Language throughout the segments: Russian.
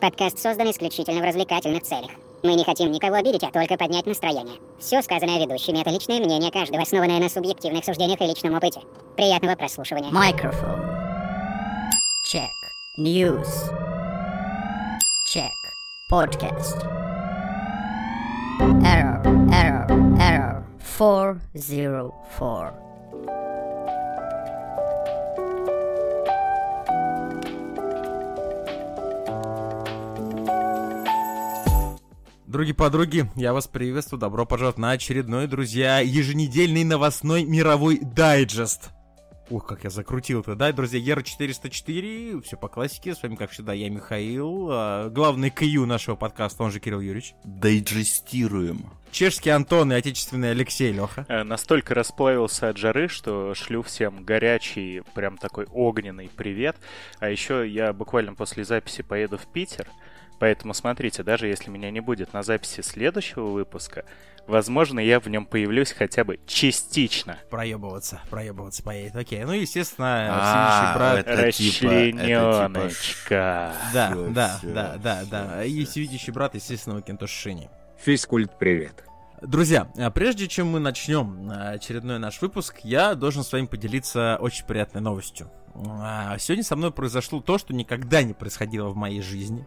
Подкаст создан исключительно в развлекательных целях. Мы не хотим никого обидеть, а только поднять настроение. Все сказанное ведущими — это личное мнение каждого, основанное на субъективных суждениях и личном опыте. Приятного прослушивания. Microphone. Check. News. Check. Podcast. Error, error, error. 404. Други подруги, я вас приветствую, добро пожаловать на очередной, друзья, еженедельный новостной мировой дайджест. Ух, как я закрутил это, да, друзья, Ера 404, все по классике, с вами, как всегда, я Михаил, а, главный КЮ нашего подкаста, он же Кирилл Юрьевич. Дайджестируем. Чешский Антон и отечественный Алексей Леха. Э, Настолько расплавился от жары, что шлю всем горячий, прям такой огненный привет. А еще я буквально после записи поеду в Питер. Поэтому смотрите, даже если меня не будет на записи следующего выпуска, возможно, я в нем появлюсь хотя бы частично. Проебываться, проебываться поедет, окей. Ну, естественно, А, брат... это типа- это типа Расчлененочка. Да, да, да, да, да. всё, И всевидящий брат, естественно, Кентош Шини. Физкульт, привет. Друзья, а прежде чем мы начнем а, очередной наш выпуск, я должен с вами поделиться очень приятной новостью. А, Сегодня со мной произошло то, что никогда не происходило в моей жизни.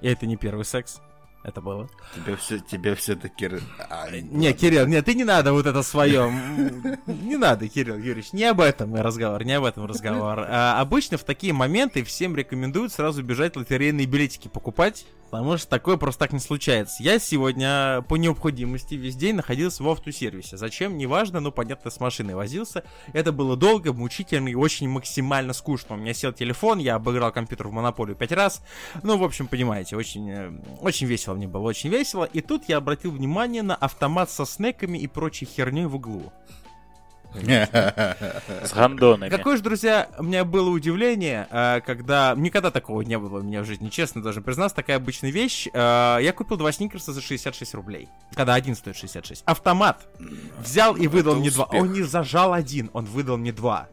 И это не первый секс. Это было. Тебе все, тебе все-таки... Не, Кирилл, нет, ты не надо вот это свое. Не надо, Кирилл Юрьевич, не об этом разговор, не об этом разговор. А, обычно в такие моменты всем рекомендуют сразу бежать лотерейные билетики покупать, потому что такое просто так не случается. Я сегодня по необходимости весь день находился в автосервисе. Зачем, неважно, но понятно, с машиной возился. Это было долго, мучительно и очень максимально скучно. У меня сел телефон, я обыграл компьютер в монополию пять раз. Ну, в общем, понимаете, очень, э, очень весело мне было, очень весело. И тут я обратил внимание на автомат со снеками и прочей херней в углу. С гандонами. Какое же, друзья, у меня было удивление, э, когда... Никогда такого не было у меня в жизни, честно должен признаться, такая обычная вещь. Э, Я купил два сникерса за 66 рублей, когда один стоит 66. Автомат взял и выдал мне два. Он не зажал один, он выдал мне два.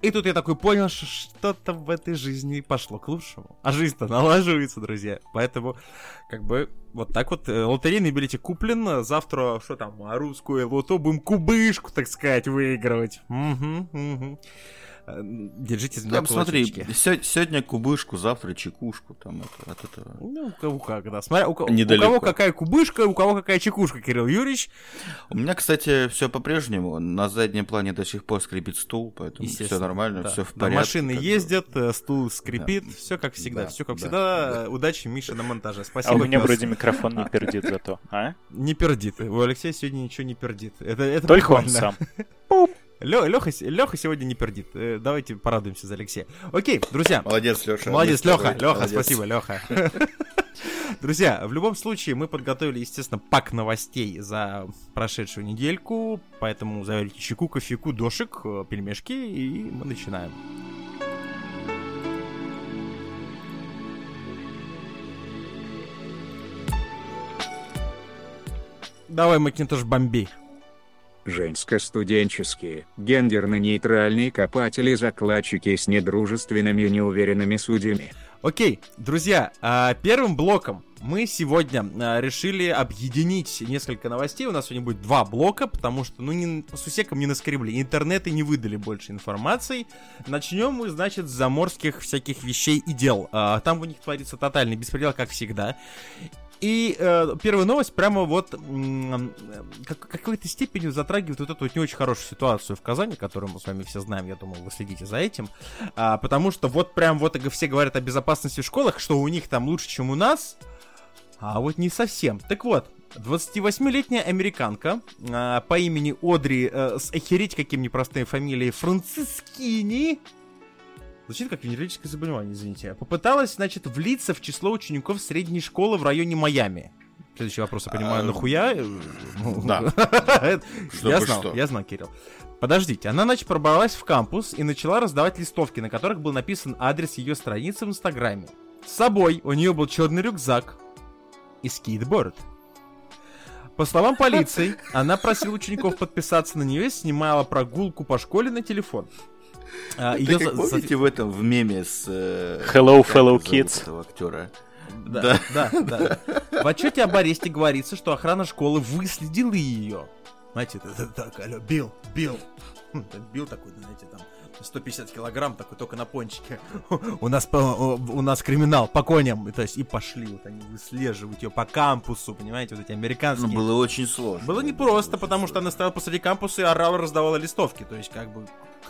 И тут я такой понял, что что-то в этой жизни пошло к лучшему. А жизнь-то налаживается, друзья. Поэтому, как бы, вот так вот, э, лотерейный билетик куплен. Завтра, что там, русскую лото, будем кубышку, так сказать, выигрывать. Мгм, мгм. Держите меня Там, смотри, сегодня кубышку, завтра чекушку. Там это, от этого. Ну, у кого как, да. Смотря, у, ко- у Недалеко. кого какая кубышка, у кого какая чекушка, Кирилл Юрьевич. У меня, кстати, все по-прежнему. На заднем плане до сих пор скрипит стул, поэтому все нормально, да. все в Да, порядке. машины как бы. ездят, э, стул скрипит, Да. все как всегда, Да, все как да, всегда. Удачи, Миша, на монтаже. Спасибо. А у меня пёс. вроде микрофон не пердит зато, а? Не пердит. У Алексея сегодня ничего не пердит. Это, это Только он буквально. сам. Леха, Леха сегодня не пердит. Э, Давайте порадуемся за Алексея. Окей, друзья. Молодец, Леша. Молодец, Леха. Леха, спасибо, Леха. Друзья, в любом случае, мы подготовили, естественно, пак новостей за прошедшую недельку, поэтому заварите чеку, кофейку, дошик, э, пельмешки, и мы начинаем. Давай, Макинтош, бомби. Женско-студенческие, гендерно-нейтральные копатели-закладчики с недружественными и неуверенными судьями. Окей, друзья, а, первым блоком мы сегодня а, решили объединить несколько новостей. У нас сегодня будет два блока, потому что, ну, не, с усеком не наскребли. Интернеты не выдали больше информации. Начнем мы, значит, с заморских всяких вещей и дел. А, там у них творится тотальный беспредел, как всегда. И э, первая новость прямо вот м, э, как, какой-то степенью затрагивает вот эту вот не очень хорошую ситуацию в Казани, которую мы с вами все знаем, я думаю, вы следите за этим. А, потому что вот прям вот все говорят о безопасности в школах, что у них там лучше, чем у нас, а вот не совсем. Так вот, 28-летняя американка а, по имени Одри э, с охереть каким непростой фамилией Францискини Звучит как венерическое заболевание, извините. Попыталась, значит, влиться в число учеников средней школы в районе Майами. Следующий вопрос, я понимаю, А, нахуя? да. Это- Чтобы Я знал, я знал, Кирилл. Подождите, она, значит, пробралась в кампус и начала раздавать листовки, на которых был написан адрес ее страницы в Инстаграме. С собой у нее был черный рюкзак и скейтборд. По словам полиции, она просила учеников подписаться на нее и снимала прогулку по школе на телефон. А, её как помните в этом, в меме с... э, Hello, fellow kids. этого актера? Да, да, да. В отчете об аресте говорится, что охрана школы выследила ее. Знаете, так, алло, Билл, Билл. Хм, Билл такой, знаете, там 150 килограмм такой только на пончике. У нас, у нас криминал по коням. То есть и пошли вот они выслеживать ее по кампусу, понимаете, вот эти Ну, американские. было очень сложно. Было непросто, потому что она стояла посреди кампуса и орала, раздавала листовки. То есть, как бы,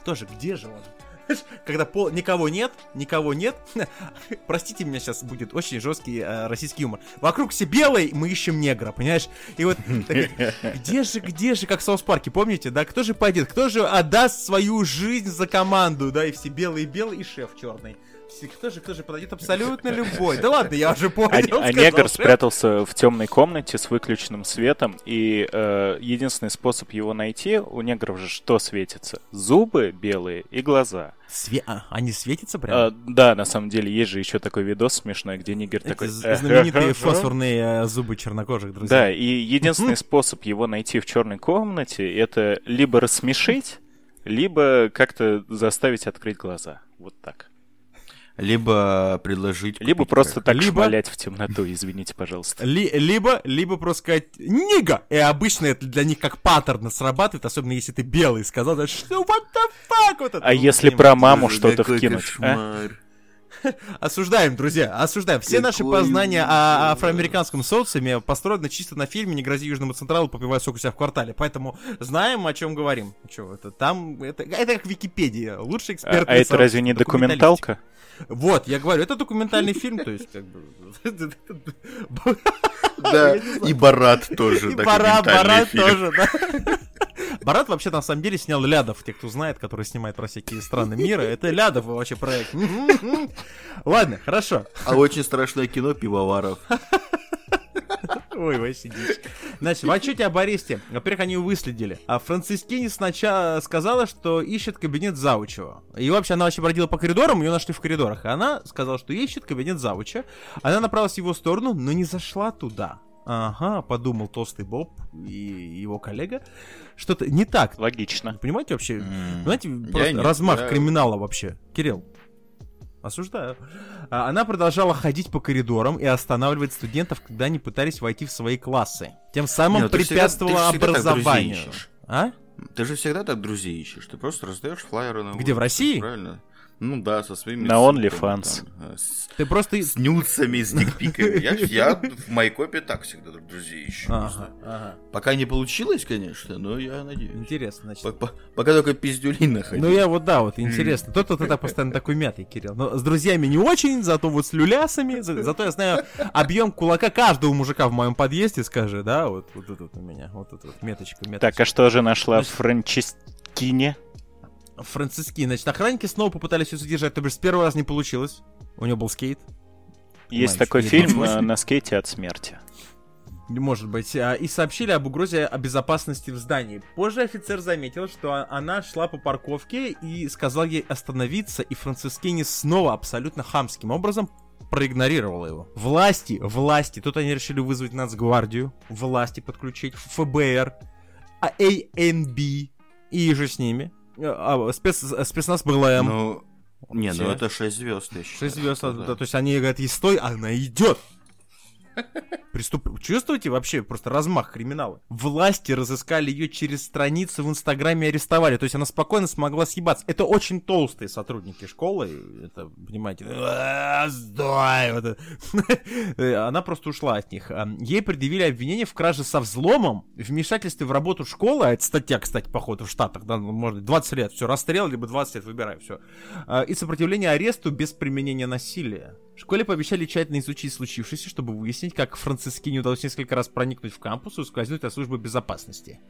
кто же, где же он? Когда пол... никого нет, никого нет. Простите меня, сейчас будет очень жесткий э, российский юмор. Вокруг все белые, мы ищем негра, понимаешь? И вот так, где же, где же, как в South Park е, помните, да? Кто же пойдет, кто же отдаст свою жизнь за команду, да? И все белые-белые, и шеф черный. Кто же, кто же подойдет абсолютно любой. Да ладно, я уже понял. А, а негр спрятался в темной комнате с выключенным светом, и э, единственный способ его найти, у негров же что светится? Зубы белые и глаза. Све- а, они светятся прям? А, да, на самом деле, есть же еще такой видос смешной, где нигер Эти такой... з- знаменитые фосфорные э, зубы чернокожих, друзья. Да, и единственный способ его найти в черной комнате, это либо рассмешить, либо как-то заставить открыть глаза. Вот так. Либо предложить... Либо просто так Либо- шмалять в темноту, извините, пожалуйста. Ли- либо, либо просто сказать «Нига!» И обычно это для них как паттерн срабатывает, особенно если ты белый сказал, что what the fuck? Вот это, А ну, если про маму что-то вкинуть? а? Осуждаем, друзья, осуждаем. Все наши познания о афроамериканском социуме построены чисто на фильме «Не грози Южному Централу, попивай сок у себя в квартале». Поэтому знаем, о чем говорим. Че, это там, это, это как Википедия, лучший А, эксперт. а это разве не документалка? Вот, я говорю, это документальный фильм, то есть как бы... Да, и Барат тоже. Документальный Барат фильм. тоже, да. Барат вообще на самом деле снял Лядов, те, кто знает, который снимает про всякие страны мира. Это Лядов вообще проект. Ладно, хорошо. А очень страшное кино Пивоваров. Ой, вообще дичь. Значит, в отчете об аресте, во-первых, они ее выследили. А Францискини сначала сказала, что ищет кабинет Заучева. И вообще, она вообще бродила по коридорам, ее нашли в коридорах. И она сказала, что ищет кабинет Зауча. Она направилась в его сторону, но не зашла туда. Ага, подумал толстый Боб и его коллега. Что-то не так. Логично. Вы понимаете вообще? М. Знаете, Я просто нет, размах я- криминала вообще. Кирилл. Осуждаю. А, Она продолжала ходить по коридорам и останавливать студентов, когда они пытались войти в свои классы. Тем самым Не, ты всегда- препятствовала ты всегда друзей образованию. А? Ты же всегда так друзей ищешь. Ты просто раздаешь флайеры на Где, в улице, России? Правильно. Ну да, со своими... На OnlyFans. э, С, Ты просто... с нюцами, с дикпиками. Я, я в Майкопе так всегда друзей ищу. Ага, ага. Пока не получилось, конечно, но я надеюсь. Интересно, значит. По- по- Пока только пиздюлина ходил. Ну я вот, да, вот интересно. Тот, ты так постоянно такой мятый, Кирилл. Но с друзьями не очень, зато вот с люлясами. за- Зато я знаю объем кулака каждого мужика в моем подъезде, скажи, да, вот, вот тут у меня, вот тут вот меточка, меточка. Так, а что же нашла Значит- Франческине? Франциски, значит, охранники снова попытались ее задержать, то бишь с первого раза не получилось. У него был скейт. Есть Понимаешь, такой фильм э, «На скейте от смерти». Может быть. а, И сообщили об угрозе о безопасности в здании. Позже офицер заметил, что а- она шла по парковке и сказал ей остановиться, и Францискини снова абсолютно хамским образом проигнорировала его. Власти, власти. Тут они решили вызвать нацгвардию, власти подключить, ФБР, АНБ и же с ними. А, спец, спецназ БЛМ. Ну, не, ну это 6 звезд, считаю. Шесть звезд, Да. да, то есть они говорят, ей стой, а она идет. Приступ... Чувствуете вообще просто размах криминала? Власти разыскали ее через страницу в Инстаграме и арестовали. То есть она спокойно смогла съебаться. Это очень толстые сотрудники школы. Это, понимаете, «А, стой! Вот. Она просто ушла от них. А, Ей предъявили обвинение в краже со взломом, вмешательстве в работу школы. А это статья, кстати, походу, в Штатах. Да, ну, может, 20 лет. Все, расстрел, либо 20 лет, выбирай, все. И сопротивление аресту без применения насилия. В школе пообещали тщательно изучить случившееся, чтобы выяснить, как Францискине удалось несколько раз проникнуть в кампус и ускользнуть от службы безопасности.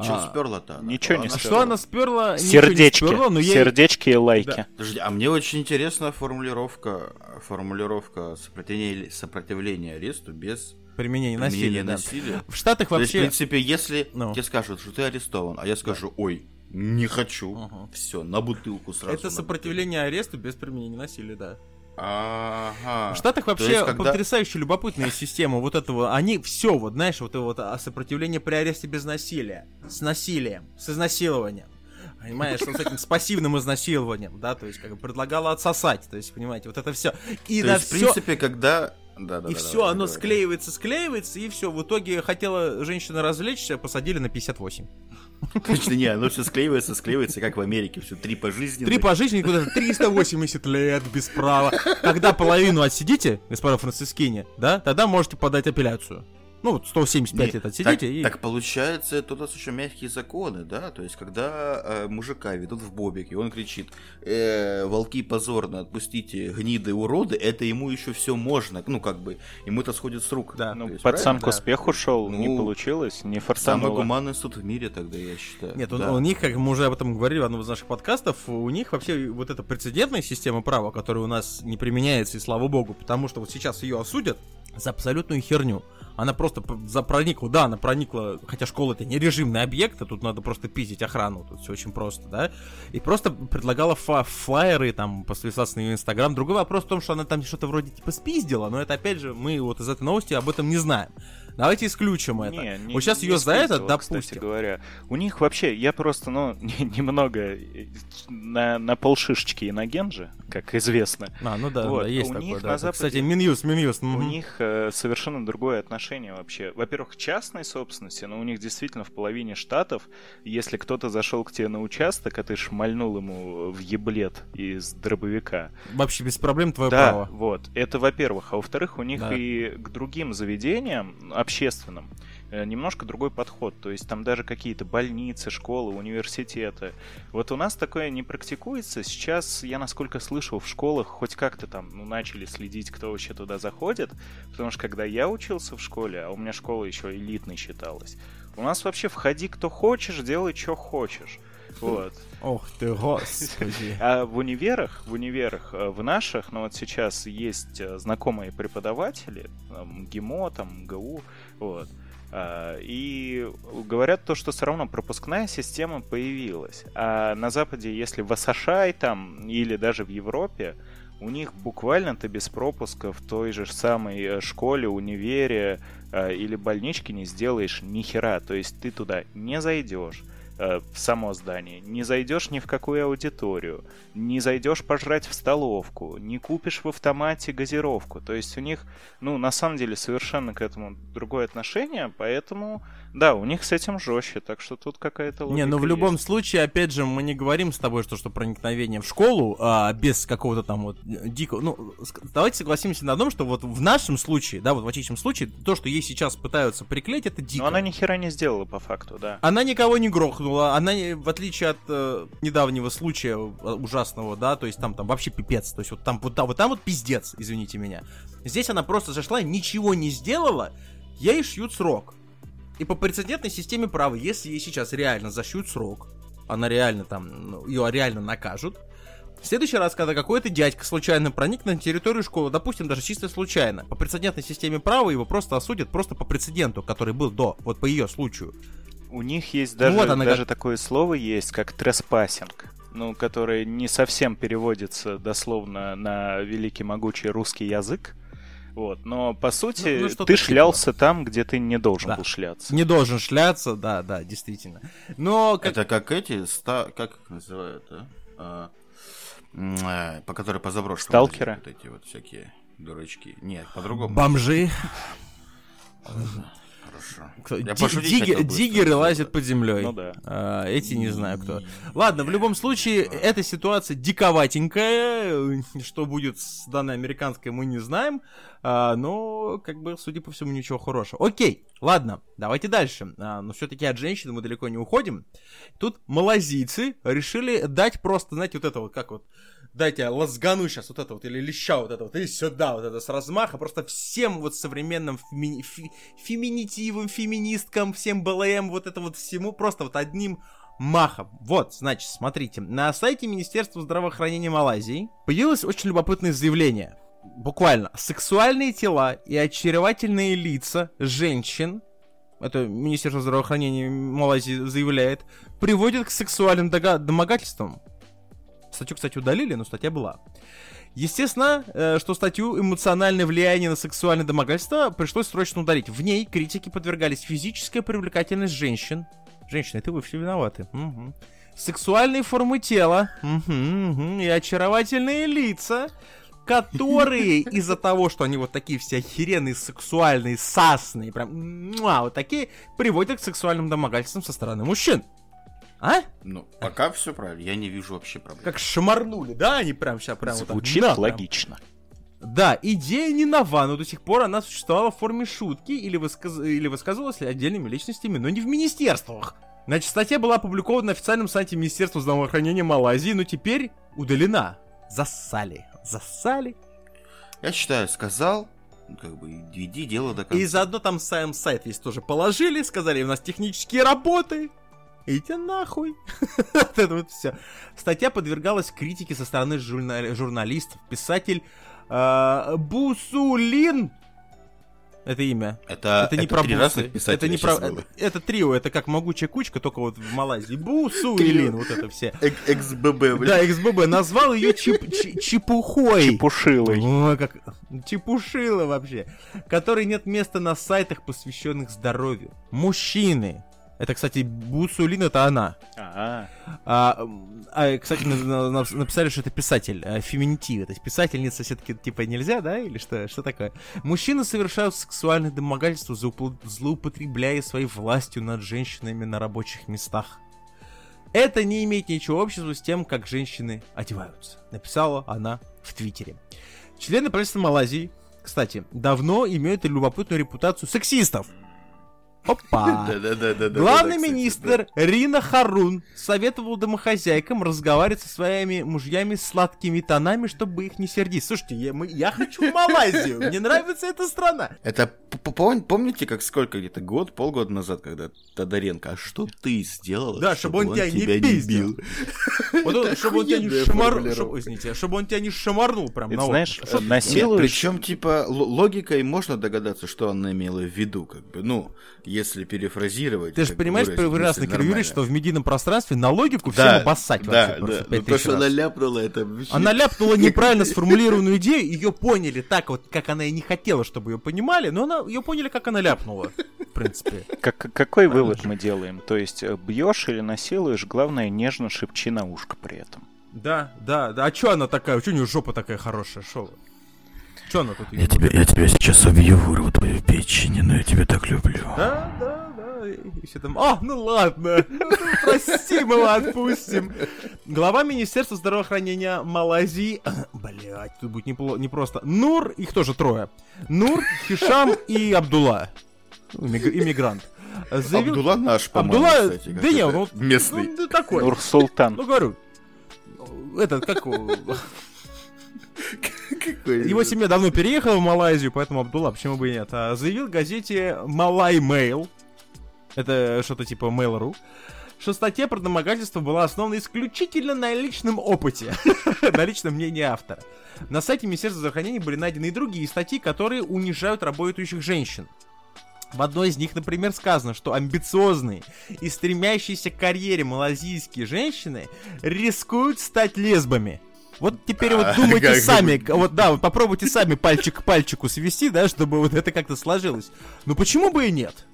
Что А, сперла-то? она? ничего не А сперла. что она сперла? Ничего не Сердечки. сперла, но ей- Сердечки и лайки. Да. Подожди, а мне очень интересна формулировка, формулировка сопротивления, сопротивления аресту без Применение применения насилия, да. насилия. В Штатах То есть, в вообще... принципе, если Ну. тебе скажут, что ты арестован, а я скажу, ой, не хочу, Мгм. все, на бутылку сразу. Это сопротивление аресту без применения насилия, да. Ага. В Штатах вообще есть, когда- потрясающе любопытная система вот этого. Они все, вот знаешь, вот это вот а, сопротивление при аресте без насилия, с насилием, с изнасилованием. Понимаешь, вот с этим с пассивным изнасилованием, да, то есть как бы предлагала отсосать, то есть, понимаете, вот это все. И То есть, в все. принципе, когда Да, да, и да, все, давай, оно склеивается, склеивается, и все. В итоге хотела женщина развлечься, посадили на 58. Точно не, оно все склеивается, склеивается, как в Америке, все три пожизненных. Три по жизни, куда-то 380 лет без права. Когда половину отсидите, господа францискине, да, тогда можете подать апелляцию. Ну, вот 175 Не, лет отсидите так, и... так получается, это у нас еще мягкие законы, да? То есть, когда э, мужика ведут в бобик, и он кричит, э, волки позорно, отпустите гниды уроды, это ему еще все можно. Ну, как бы, ему это сходит с рук. Да. Ну, есть, пацан к да. успеху шел, не Ну, получилось, не Самый фартануло. гуманный суд в мире тогда, я считаю. Нет, у- Да. у них, как мы уже об этом говорили в одном из наших подкастов, у них вообще вот эта прецедентная система права, которая у нас не применяется, и слава богу, потому что вот сейчас ее осудят за абсолютную херню. Она просто за проникла, да, она проникла, хотя школа это не режимный объект, а тут надо просто пиздить охрану, тут все очень просто, да, и просто предлагала фа- флайеры, там, подписаться на ее инстаграм. Другой вопрос в том, что она там что-то вроде типа спиздила, но это опять же, мы вот из этой новости об этом не знаем. Давайте исключим это. Не, не- вот сейчас не ее за это Кстати допустим. говоря. У них вообще, я просто, ну, не- немного на, на полшишечки иноген же, как известно. А, ну да, Вот, да, есть у такое, них да. на Западе- Кстати, Минюс, Минюс. У них э, совершенно другое отношение вообще. Во-первых, частной собственности, но у них действительно в половине штатов, если кто-то зашел к тебе на участок, а ты шмальнул ему в еблет из дробовика, Вообще без проблем твое да, право. вот. Это во-первых. А во-вторых, у них Да. и к другим заведениям общественным э, немножко другой подход. То есть там даже какие-то больницы, школы, университеты. Вот у нас такое не практикуется. Сейчас, я насколько слышал, в школах хоть как-то там ну, начали следить, кто вообще туда заходит. Потому что когда я учился в школе, а у меня школа еще элитной считалась, у нас вообще входи кто хочешь, делай что хочешь. Вот. Ох ты, господи. А в универах, в универах, э, в наших, ну вот сейчас есть э, знакомые преподаватели, там, ГИМО, там, МГУ, вот, а, и говорят то, что все равно пропускная система появилась. А на Западе, если в США там, или даже в Европе, у них буквально ты без пропуска в той же самой э, школе, универе или больничке не сделаешь ни хера. То есть ты туда не зайдешь э, в само здание, не зайдешь ни в какую аудиторию, не зайдешь пожрать в столовку, не купишь в автомате газировку. То есть у них, ну, на самом деле, совершенно к этому другое отношение, поэтому, да, у них с этим жестче, так что тут какая-то Не, ну в логика любом есть. случае, опять же, мы не говорим с тобой, что, что проникновение в школу а, без какого-то там вот э, дикого... Ну, давайте согласимся на том, что вот в нашем случае, да, вот в отечественном случае, то, что ей сейчас пытаются приклеить, это дико. Но она ни хера не сделала по факту, да. Она никого не грохнула, она, не- в отличие от э, недавнего случая э, ужасного, да, то есть там, там вообще пипец, то есть вот там вот, там вот там вот пиздец, извините меня. Здесь она просто зашла, ничего не сделала, ей шьют срок. И по прецедентной системе права, если ей сейчас реально зашьют срок, она реально там, ну, ее реально накажут, в следующий раз, когда какой-то дядька случайно проник на территорию школы, допустим, даже чисто случайно, по прецедентной системе права его просто осудят просто по прецеденту, который был до, вот по ее случаю. У них есть даже, вот она даже такое слово есть, как треспассинг, ну, которое не совсем переводится дословно на великий могучий русский язык. Вот, но по сути Ну, ну, ты типа. шлялся там, где ты не должен Да. был шляться. Не должен шляться, да, да, действительно. Но как... Это как эти, ста... как их называют, а? А, по которой по заброшкам. Сталкеры? Вот эти вот всякие дурачки. Нет, по-другому. бомжи, Хорошо. кто- Я ди- быстро, диггеры лазят под землей. Ну да. А, эти не знаю кто. Ладно, в любом случае, эта ситуация диковатенькая. Что будет с данной американской, мы не знаем. А, но, как бы, судя по всему, ничего хорошего. Окей, ладно, давайте дальше. А, но все-таки от женщины мы далеко не уходим. Тут малазийцы решили дать просто, знаете, вот это вот, как вот, дайте лазгану сейчас вот это вот, или леща вот это вот, и сюда вот это с размаха, просто всем вот современным феми- фи- феминитивам, феминисткам, всем БЛМ, вот это вот всему, просто вот одним махом. Вот, значит, смотрите, на сайте Министерства здравоохранения Малайзии появилось очень любопытное заявление. Буквально, сексуальные тела и очаровательные лица женщин это Министерство здравоохранения Малайзии заявляет, приводят к сексуальным домогательствам. Статью, кстати, удалили, но статья была. Естественно, э, что статью «Эмоциональное влияние на сексуальное домогательство» пришлось срочно удалить. В ней критики подвергались физическая привлекательность женщин. Женщины, это вы все виноваты. Мгм. Сексуальные формы тела. Мгм, мгм. И очаровательные лица. которые из-за того, что они вот такие все охеренные, сексуальные, сасные, прям муа, вот такие, приводят к сексуальным домогательствам со стороны мужчин. А? Ну, пока все правильно, я не вижу вообще проблем. Как шамарнули, да? Они прям сейчас прям вот так, Звучит да, прям. логично. Да, идея не нова, но до сих пор она существовала в форме шутки или, высказ... или высказывалась отдельными личностями, но не в министерствах. Значит, статья была опубликована на официальном сайте Министерства здравоохранения Малайзии, но теперь удалена. Зассали. Зассали. Я считаю, сказал, как бы, иди дело до конца. И заодно там сам сайт весь тоже положили, сказали, у нас технические работы. Идите нахуй. Это вот все. Статья подвергалась критике со стороны журна- журналистов. Писатель э, Бусулин. Это имя. Это, это не про три бусы. разных писателя Это не про. было. Это, это трио, это как могучая кучка, только вот в Малайзии. Бусулин, вот это все. XBB, блин. Да, XBB назвал ее чепухой. Чепушилой. Ой, как чепушило вообще. Который нет места на сайтах, посвященных здоровью. Мужчины. Это, кстати, Бусулин это она. А, А, а, кстати, на- на- на- написали, что это писатель, а, феминитивы. То есть писательница все-таки типа нельзя, да? Или что? Что такое? Мужчины совершают сексуальное домогательство, заупл- злоупотребляя своей властью над женщинами на рабочих местах. Это не имеет ничего общего с тем, как женщины одеваются. Написала она в Твиттере. Члены правительства Малайзии, кстати, давно имеют любопытную репутацию сексистов. Опа! Главный министр Рина Харун советовал домохозяйкам разговаривать со своими мужьями сладкими тонами, чтобы их не сердить. Слушайте, я, мы- я хочу в Малайзию, мне нравится эта страна. Это помните, как сколько где-то год, полгода назад, когда Тодоренко, а что ты сделал? Да, чтобы он тебя не пиздил. чтобы он тебя не охуенная шамар... формулировка. чтобы- извините, чтобы он тебя не шамарнул прям на знаешь, насилуешь... причем, типа, логикой можно догадаться, что она имела в виду, как бы, ну, если перефразировать. Ты же понимаешь прекрасно, Кирилл Юрьевич, что в медийном пространстве на логику всем Да, обоссать да, вообще просто да. пять Ну, то, что раз. она ляпнула, это вообще... Она ляпнула неправильно сформулированную идею, ее поняли так вот, как она и не хотела, чтобы ее понимали, но она ее поняли, как она ляпнула, в принципе. Как- какой вывод мы делаем? То есть э, бьешь или насилуешь, главное нежно шепчи на ушко при этом. Да, да, да. А чё она такая? Чё у нее жопа такая хорошая? Шо? Чё она тут? Я тебя, я тебя сейчас убью, вырву твою печень, но я тебя так люблю. Да, да, да. И все там, а, ну ладно, ну, ну, прости, мы его отпустим. Глава Министерства здравоохранения Малайзии, блять, тут будет непло- непросто. Нур, их тоже трое. Нур, Хишам и Абдулла. Иммигр- Иммигрант. Заявил- Абдулла наш, по-моему, Абдулла, кстати, да не, ну, местный. ну, ну, такой. Нур-Султан. Ну, говорю, этот, как его, семья давно переехала в Малайзию, поэтому Абдулла, почему бы и нет. А, заявил газете Малай Mail, это что-то типа Mail.ru, что статья про домогательство была основана исключительно на личном опыте, на личном мнении автора. На сайте Министерства здравоохранения были найдены и другие статьи, которые унижают работающих женщин. В одной из них, например, сказано, что амбициозные и стремящиеся к карьере малазийские женщины рискуют стать лесбами. Вот теперь вот А, думайте сами, вот да, вот попробуйте сами пальчик к пальчику свести, да, чтобы вот это как-то сложилось. Ну почему бы и нет?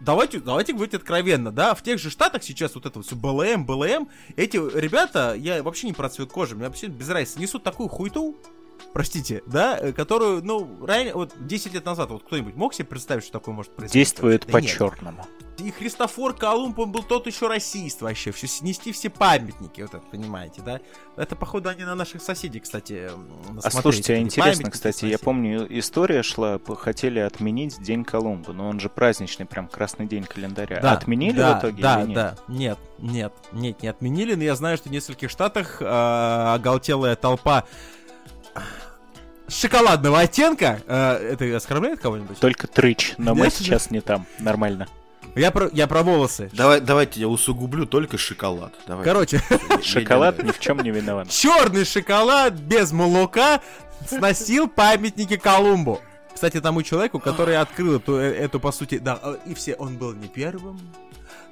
Давайте, давайте говорить откровенно, да, в тех же штатах сейчас вот это вот все БЛМ, БЛМ, эти ребята, я вообще не про цвет кожи, мне вообще без разницы, несут такую хуйту, простите, да, э, которую, ну, ранее, вот 10 лет назад, вот кто-нибудь мог себе представить, что такое может произойти? Действует Да по нет. черному. И Христофор Колумб, он был тот еще расист вообще, все снести все памятники, вот это, понимаете, да? Это, походу, они на наших соседей, кстати, А слушайте, а интересно, кстати, я помню, история шла, хотели отменить День Колумба, но он же праздничный, прям красный день календаря. Да, Отменили да, в итоге Да, или нет? да, нет, нет, нет, не отменили, но я знаю, что в нескольких штатах э, оголтелая толпа шоколадного оттенка, э, это оскорбляет кого-нибудь? Только трыч, но мы сейчас не там. Нормально. Я про, я про волосы. Давай, давайте я усугублю только шоколад. Давай. Короче, Шоколад ни в чем не виноват. черный шоколад без молока сносил памятники Колумбу. Кстати, тому человеку, который открыл эту, э, эту, по сути, да, э, и все, он был не первым.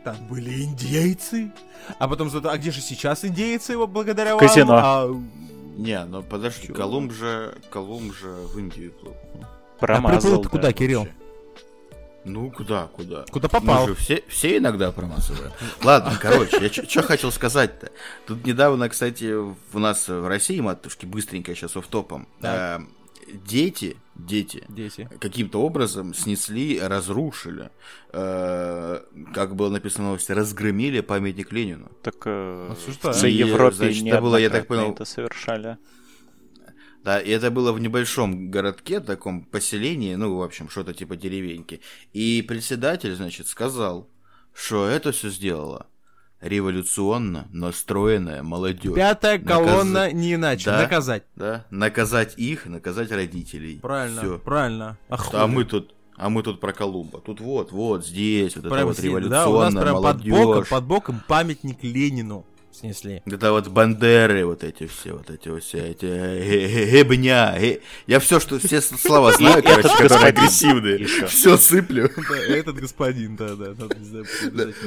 Там были индейцы. А потом, зато, а где же сейчас индейцы его благодаря вам? казино. А, Не, ну подожди, Чё? Колумб же, Колумб же в Индию плыл. Промазал. приплыл ты да. куда, Кирилл? Ну, куда, куда? Куда попал. Мы же все, все иногда промазываем. Ладно, короче, я что хотел сказать-то. Тут недавно, кстати, у нас в России, матушки, быстренько сейчас офтопом, Так. э, дети, дети, Дети. каким-то образом снесли, разрушили, э, как было написано в новости, разгромили памятник Ленину. Так э, Осуждаю. за И, Европе значит, было, я так понял- это совершали. Да, и это было в небольшом городке, таком поселении, ну, в общем, что-то типа деревеньки. И председатель, значит, сказал, что это все сделала революционно настроенная молодежь. Пятая Наказ- колонна, не иначе. Да. Наказать. Да, наказать их, наказать родителей. Правильно, Всё. правильно. А, А хули? мы тут, а мы тут про Колумба. Тут вот, вот, здесь, вот это Прям вот революционная да, у нас прям под боком, под боком памятник Ленину снесли. Это вот бандеры, вот эти все, вот эти вот все, эти э, э, э, гебня. э. Я все, что все слова знаю, короче, которые агрессивные. Все сыплю. Этот господин, да, да.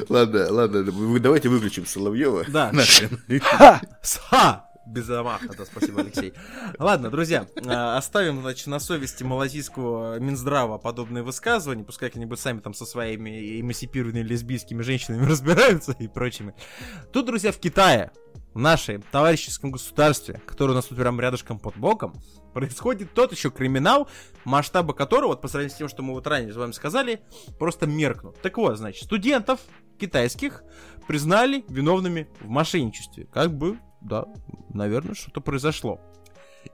Ладно, ладно, давайте выключим Соловьева. Да. Нахрен. Ха! Без замаха, да, спасибо, Алексей. Ладно, друзья, э, оставим, значит, на совести малазийского Минздрава подобные высказывания, пускай они-нибудь сами там со своими эмансипированными лесбийскими женщинами разбираются и прочими. Тут, друзья, в Китае, в нашей товарищеском государстве, которое у нас тут прям рядышком под боком, происходит тот еще криминал, масштабы которого, вот по сравнению с тем, что мы вот ранее с вами сказали, просто меркнут. Так вот, значит, студентов китайских признали виновными в мошенничестве. Как бы, да, наверное, что-то произошло.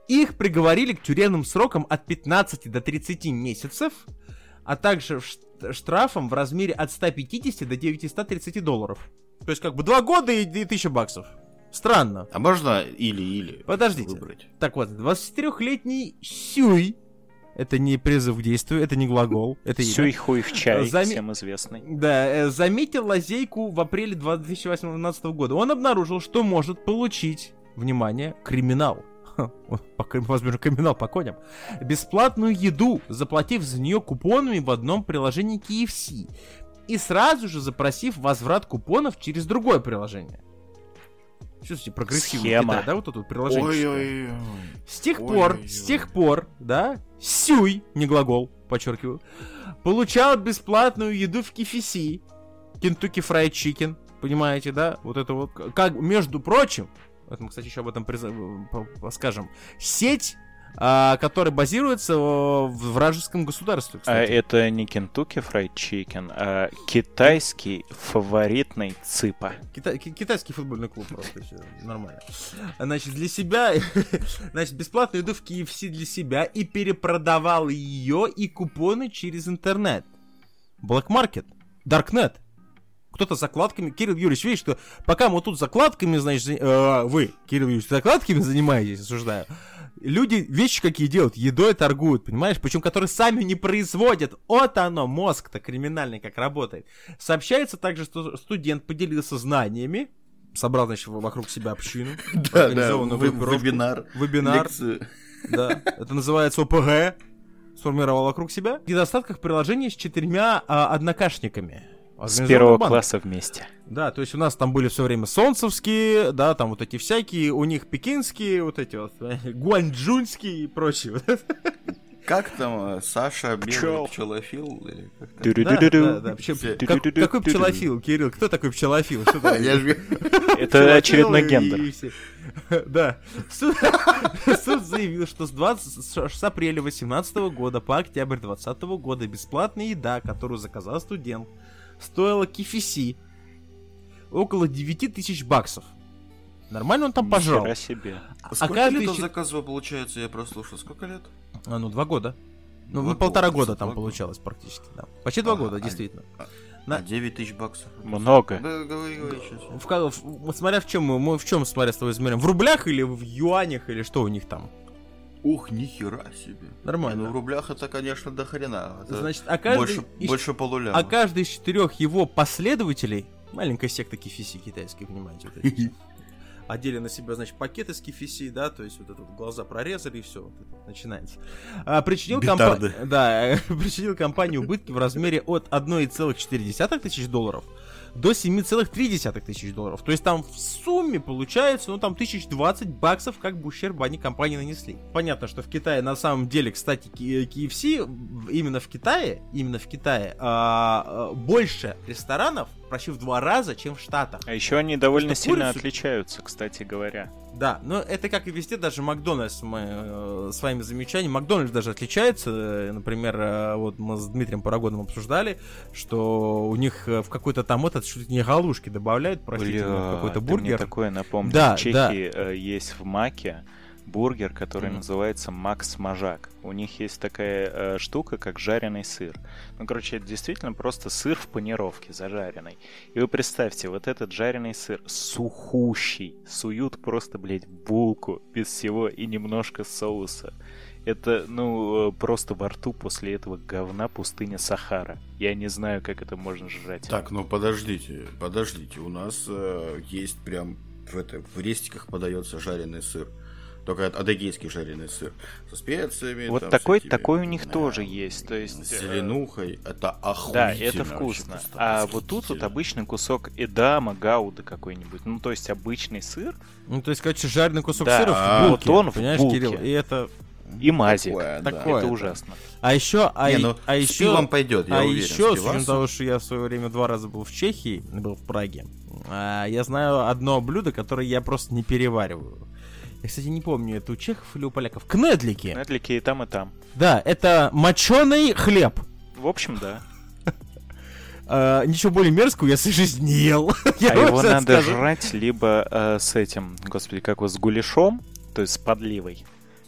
Их приговорили к тюремным срокам от 15 до 30 месяцев, а также штрафом в размере от 150 до 930 долларов. То есть как бы 2 года и, и 1000 баксов. Странно. А можно или-или Подождите. выбрать? Так вот, 23-летний Сюй, это не призыв к действию, это не глагол, это имя. Сюй хуй в чай, Заме- всем известный. Да, э, заметил лазейку в апреле 2018 года. Он обнаружил, что может получить, внимание, криминал. Возможно, криминал по коням. Бесплатную еду, заплатив за нее купонами в одном приложении KFC. И сразу же запросив возврат купонов через другое приложение. Чувствуете, прогрессивный Схема. Китай, да, вот это вот приложение. Ой-ой-ой. С тех Ой-ой-ой. пор, с тех пор, да, Сюй, не глагол, подчеркиваю, получал бесплатную еду в KFC, Kentucky Fried Chicken, понимаете, да, вот это вот, как, между прочим, вот мы, кстати, еще об этом по- по- скажем, сеть, а, которая базируется в вражеском государстве, А кстати. это не Kentucky Fried Chicken, а китайский фаворитный цыпа. Кита- ки- китайский футбольный клуб просто нормально. Значит, для себя, значит, бесплатную еду в KFC для себя и перепродавал ее и купоны через интернет. Black Market, Darknet. Кто-то закладками. Кирилл Юрьевич, видишь, что пока мы тут закладками, значит, э, вы, Кирилл Юрьевич, закладками занимаетесь, осуждаю. Люди вещи какие делают, едой торгуют, понимаешь? Причем, которые сами не производят. Вот оно, мозг-то криминальный как работает. Сообщается также, что студент поделился знаниями, собрал, значит, вокруг себя общину. Да, да, организованную вебинар. Вебинар, лекцию. да. Это называется ОПГ. Сформировал вокруг себя. В недостатках приложения с четырьмя а, однокашниками. С первого банка. класса вместе. Да, то есть у нас там были все время солнцевские, да, там вот эти всякие, у них пекинские, вот эти вот, гуанчжунские и прочие. Как там э, Саша. Белый пчелофил? Или как там? Да, да, да, как- Какой пчелофил, Кирилл? Кто такой пчелофил? Это очередной гендер. Да. Суд заявил, что с 20 с- с апреля 2018 года по октябрь 2020 года бесплатная еда, которую заказал студент, стоила KFC около 9 тысяч баксов. Нормально он там пожрал. Нихера себе. А Сколько каждый лет он щи- заказывал, получается, я прослушал? Сколько лет? А, ну, два года. Ну, Два ну, полтора года, года там года. получалось практически, да. Почти два Ага, года, а- действительно. На На- 9 тысяч баксов. Много. Да, говори, говори сейчас. В, в- вот смотря в чем мы, мы в чем, смотря с тобой измеряем, в рублях или в юанях, или что у них там? Ух, нихера себе. Нормально. Ну в рублях это, конечно, до хрена. Это Значит, а каждый, больше, из, больше полуляма. а каждый из четырех его последователей, маленькая секта кифиси китайских, понимаете, вот эти, одели на себя, значит, пакеты с кифиси, да, то есть вот это вот глаза прорезали и все, вот это начинается. А, причинил, компа- да, причинил компании убытки в размере от 1,4 тысяч долларов до 7,3 тысяч долларов. То есть там в сумме получается, ну там 1020 баксов как бы ущерба они компании нанесли. Понятно, что в Китае на самом деле, кстати, KFC именно в Китае, именно в Китае а, а, больше ресторанов, почти в два раза, чем в Штатах. А еще они довольно сильно курицу- отличаются, кстати говоря. Да, но это как и везде, даже Макдональдс, мы э, с вами замечанием, Макдональдс даже отличается, э, например, э, вот мы с Дмитрием Парагоном обсуждали, что у них э, в какой-то там этот чуть не галушки добавляют, простите, в Бля, какой-то бургер. такое напомнил. Да, в Чехии э, есть в Маке бургер, который Мгм. называется Макс Мажак. У них есть такая э, штука, как жареный сыр. Ну, короче, это действительно просто сыр в панировке зажаренный. И вы представьте, вот этот жареный сыр сухущий, суют просто, блядь, булку без всего и немножко соуса. Это, ну, э, просто во рту после этого говна пустыня Сахара. Я не знаю, как это можно жрать. Так, ну подождите, подождите. У нас э, есть прям в, это, в рестиках подается жареный сыр. Только адыгейский жареный сыр. Со специями. Вот там, такой- этими, такой у них э, тоже есть, то есть, С э, зеленухой. Это охуительно. Да, это вообще вкусно. просто А вот тут вот обычный кусок эдама, гауда какой-нибудь. Ну, то есть обычный сыр Ну, то есть, короче, жареный кусок Да, сыра а, в булке, вот он в понимаешь, булке. Кирилл? И это... и мазик. Такое, да. Такое, это да. ужасно. А еще... А, Не, ну, а еще... пивом пойдет, я а уверен. еще, с учетом того, что я в свое время два раза был в Чехии, был в Праге, а, я знаю одно блюдо, которое я просто не перевариваю. Я, кстати, не помню, это у чехов или у поляков. Кнедлики. Недлики и там, и там. Да, это моченый хлеб. В общем, да. А, ничего более мерзкого я в своей жизни не ел. Я А его надо скажу. жрать либо э, с этим, господи, как вот с гуляшом, то есть с подливой,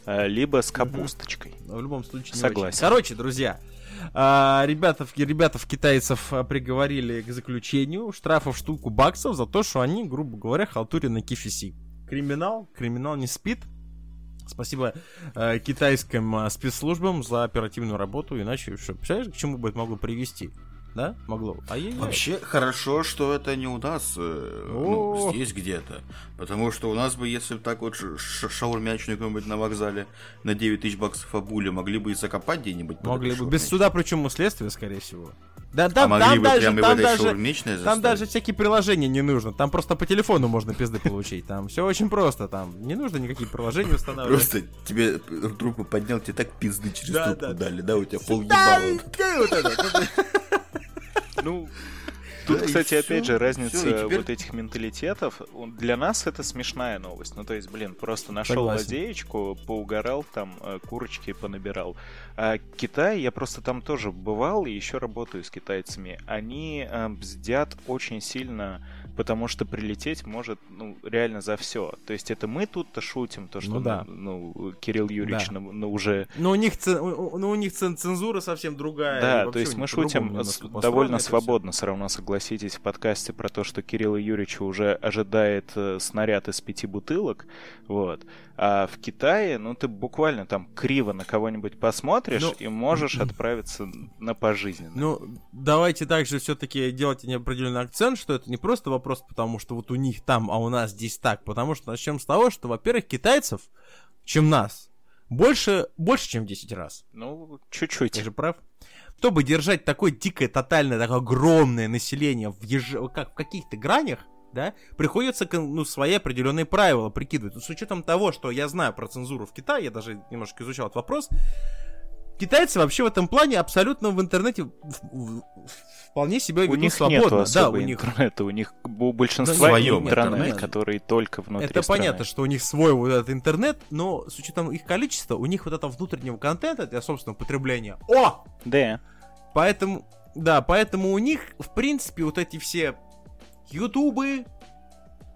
э, либо с капусточкой. В любом случае, не Согласен. очень. Короче, друзья, а, ребята, в- ребята в китайцев а, приговорили к заключению штрафов штуку баксов за то, что они, грубо говоря, халтурили на кифиси. Криминал, криминал не спит. Спасибо э, китайским э, спецслужбам за оперативную работу, иначе что, представляешь, к чему бы это могло привести? Да? Могло. А Вообще хорошо, что это не у нас, э, ну, здесь где-то. Потому что у нас бы, если бы так вот шаурмячную какую-нибудь на вокзале на 9 тысяч баксов обули, могли бы и закопать где-нибудь. Могли бы. Без суда, причем и следствия, скорее всего. Да, А там, могли там бы даже, там даже, Там даже всякие приложения не нужно. Там просто по телефону можно пизды получить. Там все очень просто. Там не нужно никакие приложения устанавливать. Просто тебе трубку поднял, тебе так пизды через Да, трубку да, да. дали, да, у тебя пол Да, ебала. да, вот это. Ну, тут, кстати, опять же, разница вот этих менталитетов. Для нас это смешная новость. Ну, то есть, блин, просто нашел лазеечку, поугарал, там э, курочки понабирал. А Китай, я просто там тоже бывал и еще работаю с китайцами. Они э, бздят очень сильно, потому что прилететь может, ну, реально за все. То есть это мы тут-то шутим, то, что, Ну да. ну, Кирилл Юрьевич, Да. ну, ну, уже Но у них, у- ну, у них цен- цензура совсем другая. да, то есть мы шутим с- довольно свободно, все равно согласитесь в подкасте про то, что Кирилла Юрьевича уже ожидает э, снаряд из пяти бутылок, вот. А в Китае, ну ты буквально там криво на кого-нибудь посмотришь Ну, и можешь отправиться на пожизненно. Ну, давайте также все-таки делать неопределенный акцент, что это не просто вопрос, потому что вот у них там, а у нас здесь так. Потому что начнем с того, что, во-первых, китайцев, чем нас, больше, больше, чем в 10 раз. Ну, чуть-чуть. Я же прав? Чтобы держать такое дикое, тотальное, такое огромное население в, еж- как, в каких-то гранях, да, приходится ну, свои определенные правила прикидывать. С учетом того, что я знаю про цензуру в Китае, я даже немножко изучал этот вопрос, китайцы вообще в этом плане абсолютно в интернете в- в- вполне себя У них свободно. нету да, у них интернета, у них у большинства Да, интернет, интернете. который только внутри Это страны. понятно, что у них свой вот этот интернет, но с учетом их количества, у них вот этого внутреннего контента для собственного потребления. О! Да. Поэтому, да, поэтому у них, в принципе, вот эти все ютубы,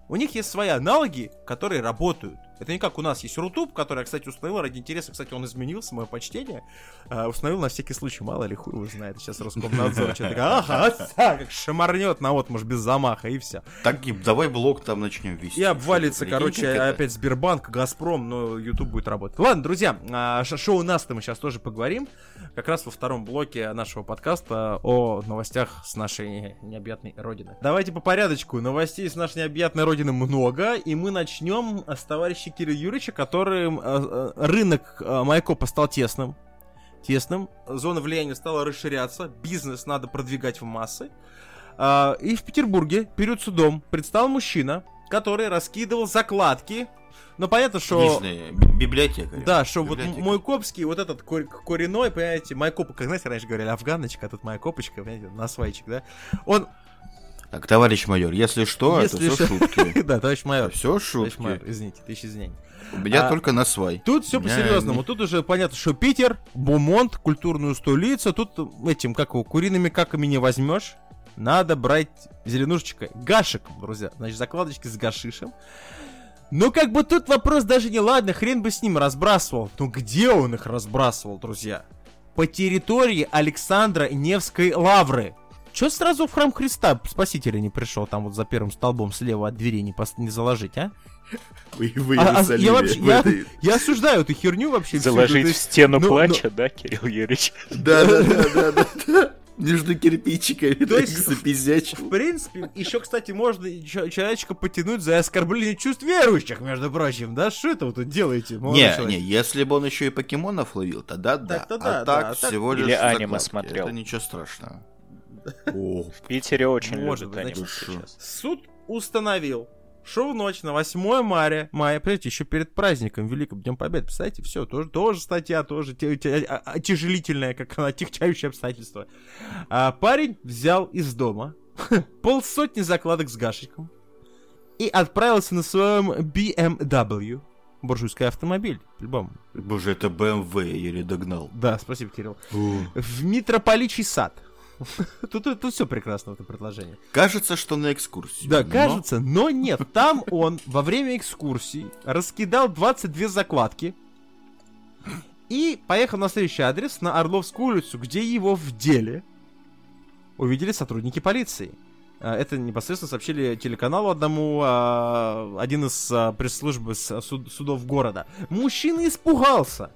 у них есть свои аналоги, которые работают. Это не как у нас есть Рутуб, который, я, кстати, установил ради интереса, кстати, он изменился, мое почтение. А, установил на всякий случай, мало ли хуй его знает, сейчас Роскомнадзор что-то ага, как шамарнет на вот, может, без замаха, и все. Так, и давай блок там начнем вести. И обвалится, короче, опять Сбербанк, Газпром, но YouTube будет работать. Ладно, друзья, а, ш- шоу нас-то мы сейчас тоже поговорим. Как раз во втором блоке нашего подкаста о новостях с нашей необъятной родины. Давайте по порядочку. Новостей с нашей необъятной родины много, и мы начнем с товарища Кирилла Юрьевича, которым э, э, рынок э, Майкопа стал тесным. Тесным. Зона влияния стала расширяться, бизнес надо продвигать в массы. А, и в Петербурге перед судом предстал мужчина, который раскидывал закладки. Ну, понятно, что... Книжные, би- библиотека. Да, что вот Библиотека. мой копский, вот этот кор- коренной, понимаете, майкоп, как знаете, раньше говорили, афганочка, а тут моя копочка, понимаете, на свайчик, да? Он, Так, товарищ майор, если что, Если это все что- шутки. да, товарищ майор, Все товарищ шутки. майор, извините, тысячи извинений. У меня А, только на свай. Тут все по-серьезному. Тут уже понятно, что Питер, Бумонт, культурную столицу. Тут этим, как его, куриными каками не возьмешь. Надо брать зеленушечкой. Гашиком, друзья. Значит, закладочки с гашишем. Ну, как бы тут вопрос даже не ладно, хрен бы с ним разбрасывал. Ну, где он их разбрасывал, друзья? По территории Александра Невской лавры. Че сразу в храм Христа Спасителя не пришел, там вот за первым столбом слева от двери не, пос- не заложить, а? Вы в А- а я вообще- я- этой- Я осуждаю эту херню вообще. всю. Заложить То в стену ну, плача, да, Кирилл Юрьевич? Да, да, да, да, да, да. Между кирпичиками. То есть- запиздячил. В принципе, еще, кстати, можно человечка потянуть за оскорбление чувств верующих, между прочим. Да что это вы тут делаете, Не, не, если бы он еще и покемонов ловил, тогда да. А так всего лишь Или аниме смотрел. Это ничего страшного. О, В Питере очень Может любят быть, сейчас. Суд установил, что в ночь на 8 мая, мая, представляете, еще перед праздником Великим Днем Победы, представляете, все, тоже, тоже статья, тоже те- те- а- а- отяжелительная, как она, отягчающие обстоятельства. А парень взял из дома полсотни закладок с гашиком и отправился на своем BMW, буржуйский автомобиль, по-любому. Боже, это я еле догнал. Да, спасибо, Кирилл. В Митрополичий сад. Тут, тут, все прекрасно в этом предложении. Кажется, что на экскурсию. Да, но- кажется, но нет. Там он во время экскурсии раскидал 22 закладки и поехал на следующий адрес, на Орловскую улицу, где его в деле увидели сотрудники полиции. А, Это непосредственно сообщили телеканалу одному, а, один из а, пресс-служб с- суд- судов города. Мужчина испугался.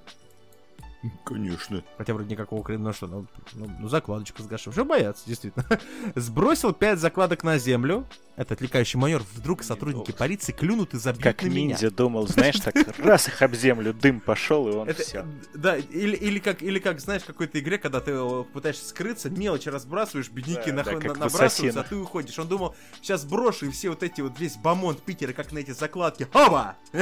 Конечно. Хотя вроде никакого крема, ну что, ну, ну, ну, закладочку с гашем. Что бояться, действительно. Сбросил пять закладок на землю. Это отвлекающий майор. Вдруг сотрудники полиции клюнут и забьют Как на меня. ниндзя думал, знаешь, так раз их об землю, дым пошел, и он Это, все. да, или, или как, или как, знаешь, в какой-то игре, когда ты э, пытаешься скрыться, мелочи разбрасываешь, бедняки Да, нах- да, как на- набрасываются, а ты уходишь. Он думал, сейчас брошу, и все вот эти вот, весь бомонд Питера, как на эти закладки, хаба!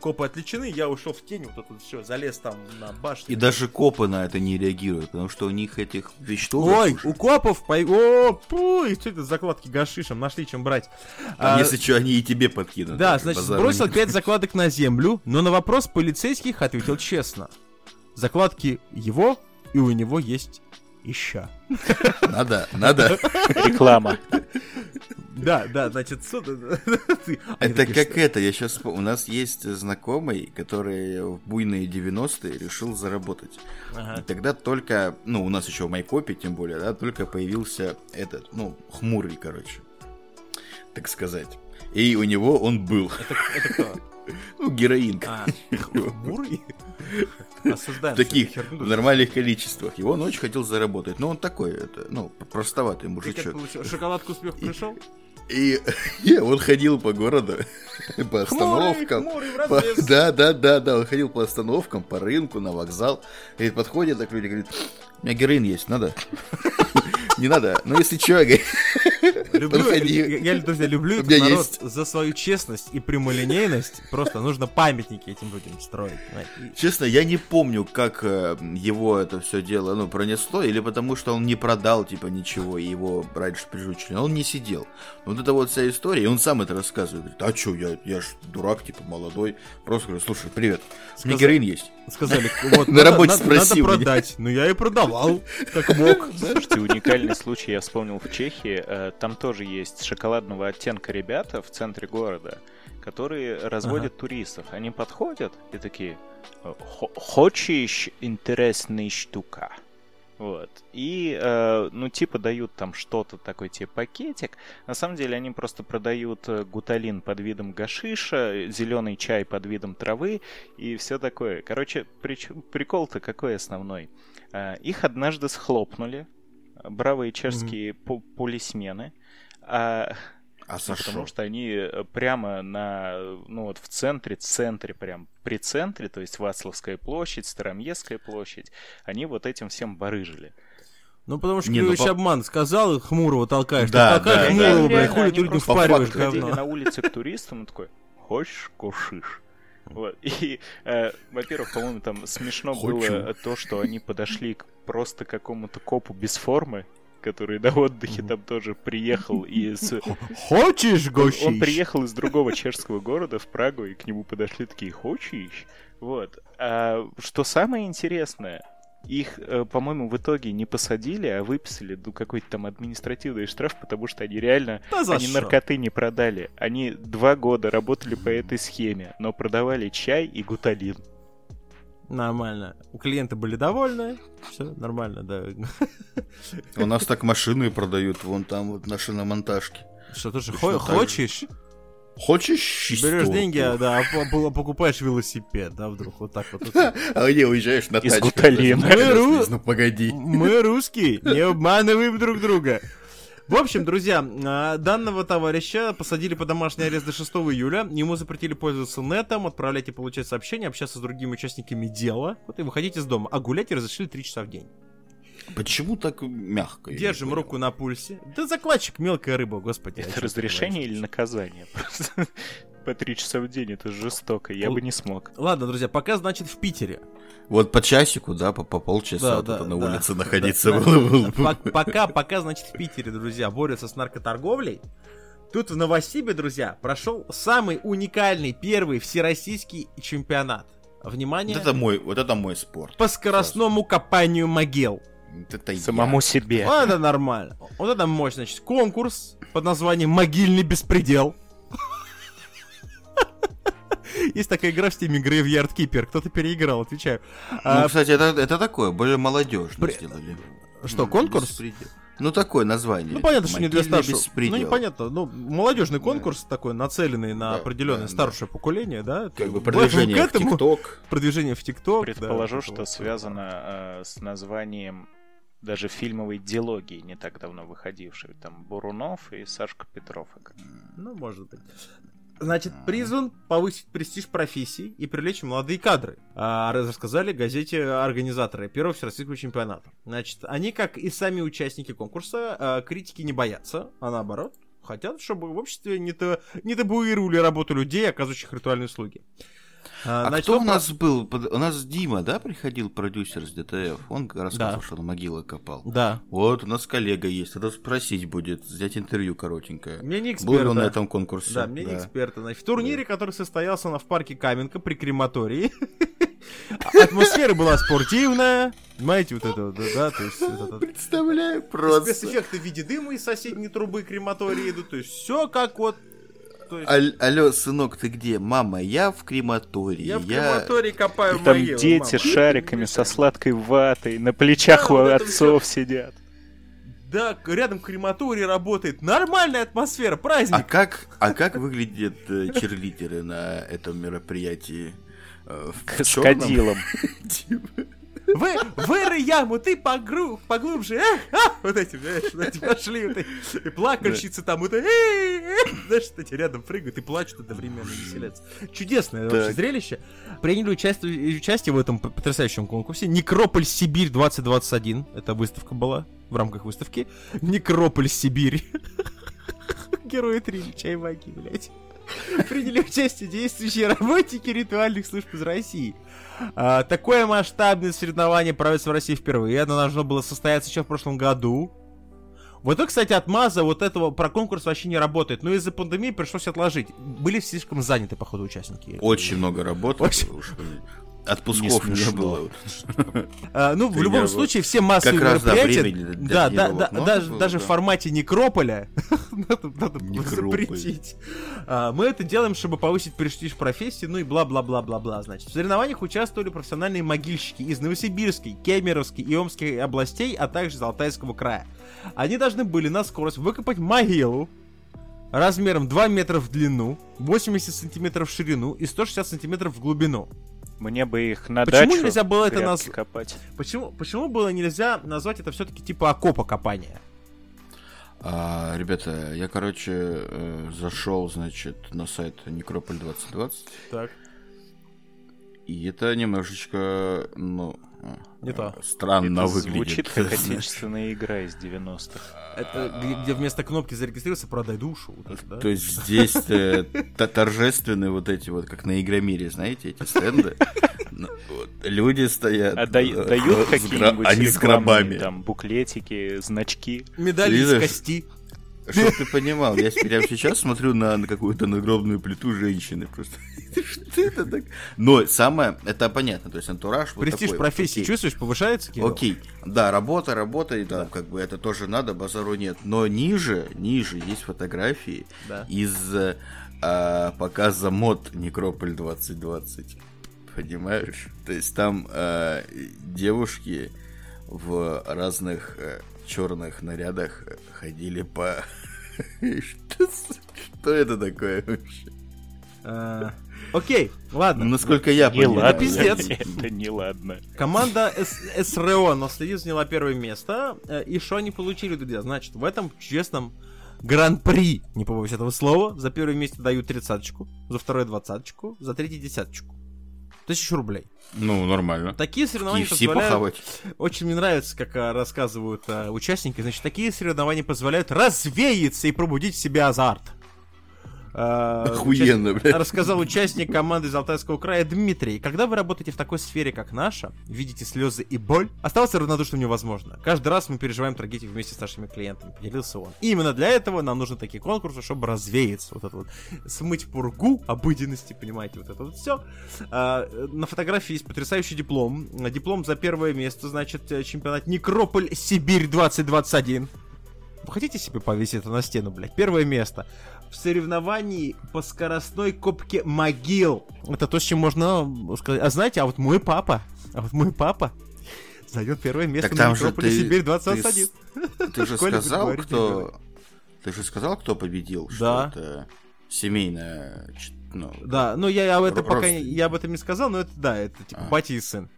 Копы отвлечены, я ушел в тень, вот тут все, залез там на башню. И даже копы на это не реагируют, потому что у них этих вещдоков Ой, уже. у копов, по... о, пу, и что это закладки гашишем, нашли чем брать. Там, А, если что, они и тебе подкинут. да, значит, сбросил нет. 5 закладок на землю, но на вопрос полицейских ответил честно. Закладки его, и у него есть еще. Надо, надо. Реклама. Да, да, значит, суд... Они Это как это, я сейчас... У нас есть знакомый, который в буйные 90-е решил заработать. И тогда только, ну, у нас еще в Майкопе, тем более, да, только появился этот, ну, хмурый, короче, так сказать. И у него он был, Это, это кто? ну, героин. А, хмурый? Осуждаем. В таких в нормальных количествах. И он очень хотел заработать. Но он такой, это, ну, простоватый Ты как мужичок. получил? Шоколадку успех пришел? И, и он ходил по городу, по Хмурый, остановкам. хмурый, в По-. Да, да, да, да, он ходил по остановкам, по рынку, на вокзал. И подходит так люди, говорит, у меня героин есть, надо? Не надо, ну если чё, Люблю, я, друзья, люблю этот народ за свою честность и прямолинейность. Просто нужно памятники этим людям строить. Честно, я не помню, как э, его это все дело, ну, пронесло, или потому что он не продал, типа, ничего, и его раньше прижучили. Он не сидел. Вот это вот вся история, и он сам это рассказывает. Говорит, а чё, я, я ж дурак, типа, молодой. Просто говорю, слушай, привет, у меня героин есть. Сказали, вот, На работе надо- спроси Надо продать. Ну, я и продавал, как мог. Слушайте, уникальный случай я вспомнил в Чехии. Э, Там тоже есть шоколадного оттенка ребята в центре города, которые разводят туристов. Они подходят и такие, «Э, «Хо- хочешь интересная штука? Вот. И, э, ну, типа, дают там что-то, такой тебе пакетик. На самом деле они просто продают э, гуталин под видом гашиша, зеленый чай под видом травы и все такое. Короче, прич- прикол-то какой основной? Э, Их однажды схлопнули, бравые чешские пу- полисмены, а, А ну, за потому что? они э, прямо на, ну вот в центре, центре прям, при центре, то есть Вацлавская площадь, Староместская площадь, они вот этим всем барыжили. Ну, потому что Не, ну, обман сказал, и хмурого толкаешь. Да, толкай да, хмурого, да. блядь, хули они ты людям впариваешь говно. на улице к туристам, он такой, хочешь кушишь? Вот. И, э, во-первых, по-моему, там смешно Хочу. было то, что они подошли к просто какому-то копу без формы, который на отдыхе там тоже приехал из... Хочешь, гощищ? он приехал из другого чешского города в Прагу, и к нему подошли такие «Хочешь?» Вот. А что самое интересное, их, э, по-моему, в итоге не посадили, а выписали ну, какой-то там административный штраф, потому что они реально Да они что? наркоты не продали. Они два года работали по этой схеме, но продавали чай и гуталин. Нормально. У клиента были довольны. Все нормально, да. У нас так машины продают, вон там вот на шиномонтажке. Что, тоже хо- хочешь? Хочешь Берешь деньги, а, да, а по- покупаешь велосипед, да, вдруг, вот так вот. А где уезжаешь на Из тачке? гуталина. Подожди, Мы ру- Ну погоди. Мы русские, не обманываем друг друга. В общем, друзья, а, данного товарища посадили под домашний арест до 6 июля. Ему запретили пользоваться нетом, отправлять и получать сообщения, общаться с другими участниками дела. Вот и выходить из дома. А гулять и разрешили 3 часа в день. Почему так мягко? Держим руку на пульсе. Да закладчик мелкая рыба, господи. Это ты разрешение или наказание? Просто по три часа в день это жестоко, я бы не смог. Ладно, друзья, пока, значит, в Питере. Вот по часику, да, по, по полчаса Да, вот да, это на да. улице Да, находиться да. было. было бы. Пок- Пока, пока, значит, в Питере, друзья, борются с наркоторговлей. Тут в Новосибе, друзья, прошел самый уникальный первый всероссийский чемпионат. Внимание, Вот это мой, вот это мой спорт. по скоростному копанию могил. Вот это я. Самому себе. Вот это нормально. Вот это мощно. Значит, конкурс под названием «Могильный беспредел». Есть такая игра в Steam е Graveyard Keeper. Кто-то переиграл, отвечаю. Ну, А, кстати, это, это такое, более молодежно При- сделали. Что, конкурс? беспредел. Ну, такое название. Ну, понятно, что не для старшего. Ну, непонятно. Ну, молодежный конкурс такой, нацеленный на Да, определенное да, старшее поколение, да? Как бы продвижение в ТикТок. Продвижение в ТикТок. Предположу, да, что связано э, с названием даже фильмовой дилогии, не так давно выходившей. Там Бурунов и Сашка Петров. Ну, может быть. Значит, призван повысить престиж профессии и привлечь молодые кадры. А, рассказали газете организаторы первого всероссийского чемпионата. Значит, они, как и сами участники конкурса, а, критики не боятся, а наоборот, хотят, чтобы в обществе не, то, не табуировали работу людей, оказывающих ритуальные услуги. А значит, кто у нас был? У нас Дима, да, приходил, продюсер с ДТФ? Он рассказывал, Да. что на могилы копал. Да. Вот, у нас коллега есть, надо спросить будет, взять интервью коротенькое. Мне не Был ли он на да. этом конкурсе? Да, мне не эксперта. Значит, в турнире, который состоялся на в парке Каменка при крематории, атмосфера была спортивная. Понимаете, вот это, вот, да, да, то есть... это- Представляю просто. Спецэффекты в виде дыма из соседней трубы крематории идут, то есть все как вот... То есть Аль- алло, сынок, ты где? Мама, я в крематории. я в крематории копаю И там могилу, дети мама. с шариками, со сладкой ватой, на плечах Да, у вот отцов сидят. Да, рядом крематорий работает. Нормальная атмосфера, А праздник. как, а как выглядят э, черлидеры на этом мероприятии? Э, в С чёрном? кадилом. Вы, выры яму, ты погру, поглубже, эх, а! вот эти, знаешь, вот эти пошли, вот эти, и плакальщицы там, вот, э, э, знаешь, эти рядом прыгают и плачут одновременно, веселятся. Чудесное вообще Так. зрелище. Приняли участие, участие в этом потрясающем конкурсе. Некрополь Сибирь 2021, это выставка была, в рамках выставки. Некрополь Сибирь. Герои три чай магии, блядь. Приняли участие действующие работники ритуальных служб из России. А, такое масштабное соревнование проводится в России впервые. Оно должно было состояться еще в прошлом году. Вот это, кстати, отмаза вот этого про конкурс вообще не работает. Но из-за пандемии пришлось отложить. Были слишком заняты, походу, участники. Очень много работы. Очень. Отпусков Не не, было. А, ну, в любом случае, все массовые Как да, мероприятия... времени да, да, да, много даже, было, даже да. в формате некрополя надо, надо Некрополь. запретить. А, мы это делаем, чтобы повысить престиж профессии, ну и бла-бла-бла-бла-бла. Значит, в соревнованиях участвовали профессиональные могильщики из Новосибирской, Кемеровской и Омской областей, а также из Алтайского края. Они должны были на скорость выкопать могилу размером 2 метра в длину, 80 сантиметров в ширину и 160 сантиметров в глубину. Мне бы их на Почему дачу нельзя было это наз- копать. Почему, почему было нельзя назвать это все-таки типа окопа копания? А, ребята, я, короче, э, зашел, значит, на сайт Некрополь 2020. Так. И это немножечко, ну, Не то. Странно Это выглядит. звучит как отечественная игра из 90-х. Это где, вместо кнопки зарегистрироваться «Продай душу». вот это, да? То есть здесь э, торжественные вот эти вот, как на Игромире, знаете, эти стенды. Ну, Люди стоят. А э, дают гра- какие-нибудь Они с гробами. там буклетики, значки. Медали из кости. Чтоб ты понимал, я прямо сейчас смотрю на, на какую-то надгробную плиту женщины. Просто что это так? Но самое, это понятно, то есть антураж вот Престиж вот, профессии окей. чувствуешь, повышается, Кирилл? Окей, да, работа, работа, и да, как бы это тоже надо, базару нет. Но ниже, ниже есть фотографии Да. из э, а, показа мод Некрополь 2020. Понимаешь? То есть там э, девушки в разных черных нарядах ходили по... Что это такое вообще? А, Окей, ладно. Насколько я Не ладно. пиздец. Это не ладно. Команда СРО наследил заняла первое место. Э, И что они получили, друзья? Значит, в этом честном гран-при, не побоюсь этого слова, за первое место дают тридцаточку, за второе двадцаточку, за третье десяточку. Тысячу рублей. Ну, нормально. Такие соревнования KFC позволяют... похавать. Очень мне нравится, как а, рассказывают а, участники. Значит, такие соревнования позволяют развеяться и пробудить в себе азарт. А, Охуенно, блядь. Рассказал участник команды из Алтайского края Дмитрий. Когда вы работаете в такой сфере, как наша, видите слезы и боль, оставаться равнодушным невозможно. Каждый раз мы переживаем трагедию вместе с нашими клиентами, поделился он. И именно для этого нам нужны такие конкурсы, чтобы развеяться. Вот это вот. Смыть пургу обыденности, понимаете, вот это вот все. на фотографии есть потрясающий диплом. Диплом за первое место, значит, э, чемпионат Некрополь Сибирь 2021. Вы хотите себе повесить это на стену, блядь? Первое место. В соревновании по скоростной копке могил. Это то, с чем можно сказать. А знаете, а вот мой папа, а вот мой папа займет первое место Так на ты- Сибирь ты 2021. с- Ты же сказал, кто... Ты же сказал, кто победил? Да. Что это семейная... Ну, Да, ну я об этом пока я об этом не сказал, но это да, это типа А. батя и сын.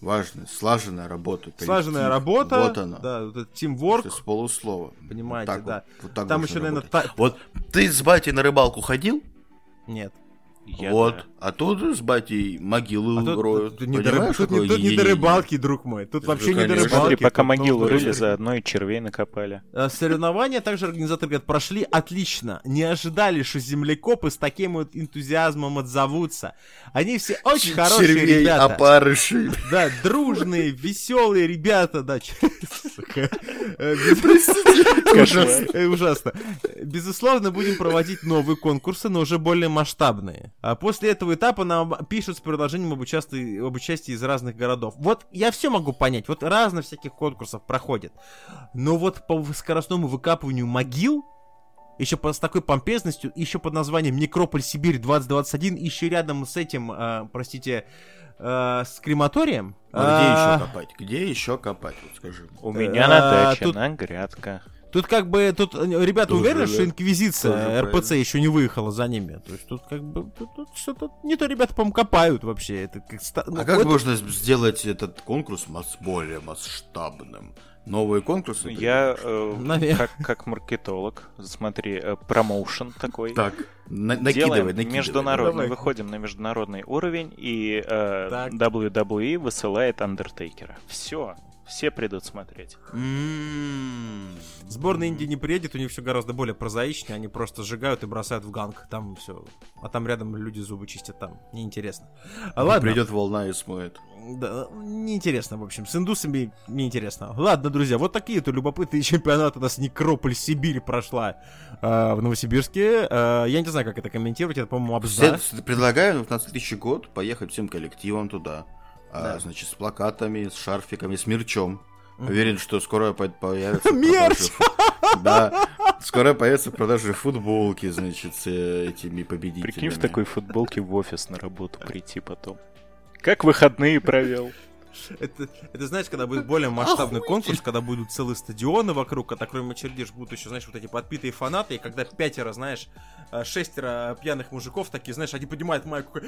Важная, слаженная работа. Слаженная коллектив. работа, Вот она. да, вот это teamwork, Это с полуслова. Понимаете, Вот так да. вот- вот так Там еще, наверное, работать. та- Вот ты с батей на рыбалку ходил? нет. Я вот. да. А тут с батей могилы А тут, роют. тут не до, тут не- тут не до рыбалки, друг мой. Тут Ну, вообще не до конечно. рыбалки. Смотри, пока могилу рыли, заодно и червей накопали. Э, Соревнования также организаторы говорят, прошли отлично. Не ожидали, что землекопы с таким вот энтузиазмом отзовутся. Они все очень хорошие Червей, ребята. опарыши. Да, дружные, веселые ребята, да. Э. Э, Ужасно. Безусловно, будем проводить новые конкурсы, но уже более масштабные. А после этого этапа нам пишут с предложением об участии, об участии из разных городов. Вот я все могу понять. Вот разно всяких конкурсов проходит. Но вот по скоростному выкапыванию могил еще по, с такой помпезностью, еще под названием Некрополь Сибирь 2021, еще рядом с этим, а, простите, а, с крематорием. А где А, еще копать? Где еще копать? Вот скажи. У меня на А, даче, тут- на грядка. Тут как бы, тут э, ребята Тоже, уверены, да. что Инквизиция, Тоже РПЦ правильно. еще не выехала за ними. То есть тут как бы, тут, тут что-то, не то ребята, по-моему, копают вообще. Это как ста- ну, А как это- можно сделать этот конкурс мас- более масштабным? Новые конкурсы? Я э, как, как маркетолог, смотри, э, промоушен такой. Так, на- Делаем накидывай, накидывай. международный, Давай. выходим на международный уровень, и э, Так. WWE высылает Андертейкера. Все, все придут смотреть. М. Сборная Индии не приедет, у них все гораздо более прозаичнее, они просто сжигают и бросают в ганг, там все. А там рядом люди зубы чистят, там неинтересно. А ладно, Придет волна и смоет. да, неинтересно, в общем, с индусами неинтересно. Ладно, друзья, вот такие-то любопытные чемпионаты у нас Некрополь Сибирь прошла э, в Новосибирске. Э, я не знаю, как это комментировать, это, по-моему, обзор. Все- Предлагаю на следующий год поехать всем коллективом туда. А, Да. значит, с плакатами, с шарфиками, с мерчом. Уверен, что скоро по- появится Мерч! Да, скоро появятся продажи футболки, значит, с э, этими победителями. Прикинь, в такой футболке в офис на работу прийти потом. Как выходные провел? Это, это знаешь, когда будет более масштабный конкурс, когда будут целые стадионы вокруг, когда кроме очередиш будут еще, знаешь, вот эти подпитые фанаты, и когда пятеро, знаешь, э, шестеро пьяных мужиков такие, знаешь, они поднимают майку,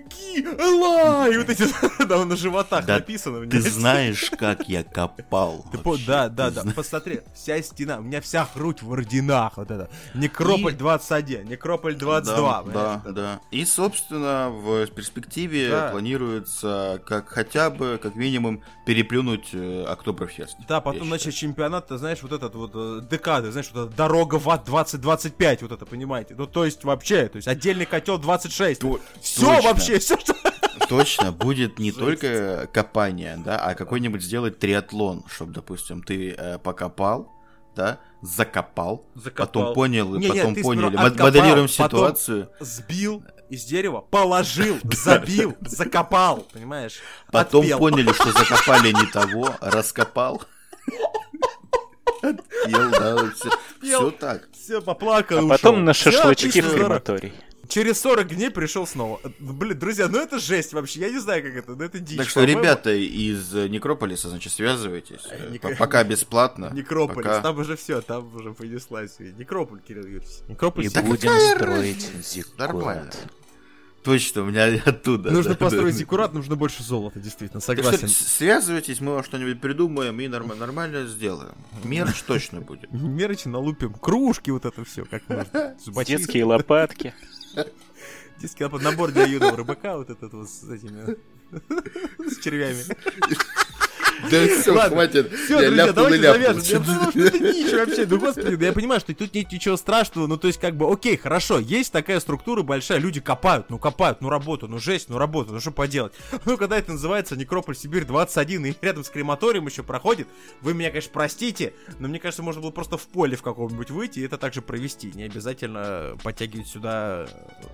Ма-ма-ги-ла! И вот эти там на животах Да написано. Ты знаешь, как я копал. Ты по- вообще, да, ты да, да. знаешь. Посмотри, вся стена, у меня вся грудь в орденах, вот это. Некрополь И- 21, Некрополь 22. Да, да, да. И, собственно, в перспективе Да. планируется как хотя бы, как минимум, переплюнуть э, Октоберфест. Да, потом начать чемпионат, ты знаешь, вот этот вот э, декады, знаешь, вот эта дорога в ад 2025, вот это, понимаете? Ну, то есть вообще, то есть отдельный котел 26. То- все точно. вообще, все, что... Точно, будет не только копание, да, а какой-нибудь сделать триатлон, чтобы, допустим, ты э, покопал, да, закопал, Закопал. потом понял, Не-не, потом ты поняли, сперва откопал, моделируем ситуацию, Сбил из дерева, положил, забил, закопал, понимаешь? потом Отпел. поняли, что закопали не того, раскопал. Отпел, да, все, Пел. так. Все, поплакал, А ушел. потом на шашлычки в крематорий. Через 40 дней пришел снова. Блин, друзья, ну это жесть вообще. Я не знаю, как это, но это дичь. Так что, по-моему. ребята из э, Некрополиса, значит, связывайтесь. э, Ник- по- Пока бесплатно. Некрополис, пока- там уже все, там уже понеслась. Некрополь, Кирилл Юрьевич. Некрополь. И будем строить Нормально. Точно, у меня оттуда. Нужно да, построить да. зиккурат, нужно больше золота, действительно, Так что согласен. связывайтесь, мы вам что-нибудь придумаем и норм- нормально сделаем. Мерч точно будет. Мерочи налупим, кружки, вот это все, как можно. Детские лопатки. Детский набор- набор для юного рыбака, вот этот вот с этими... С червями. Да все, хватит. Все, друзья, давайте завяжем. Это дичь вообще. Ну, господи, да я понимаю, что тут нет ничего страшного. Ну, то есть, как бы, окей, хорошо, есть такая структура большая, люди копают, ну, копают, ну, работу, ну, жесть, ну, работу, ну, что поделать. Ну, когда это называется Некрополь Сибирь 21, и рядом с крематорием еще проходит, вы меня, конечно, простите, но мне кажется, можно было просто в поле в каком-нибудь выйти и это также провести. Не обязательно подтягивать сюда э,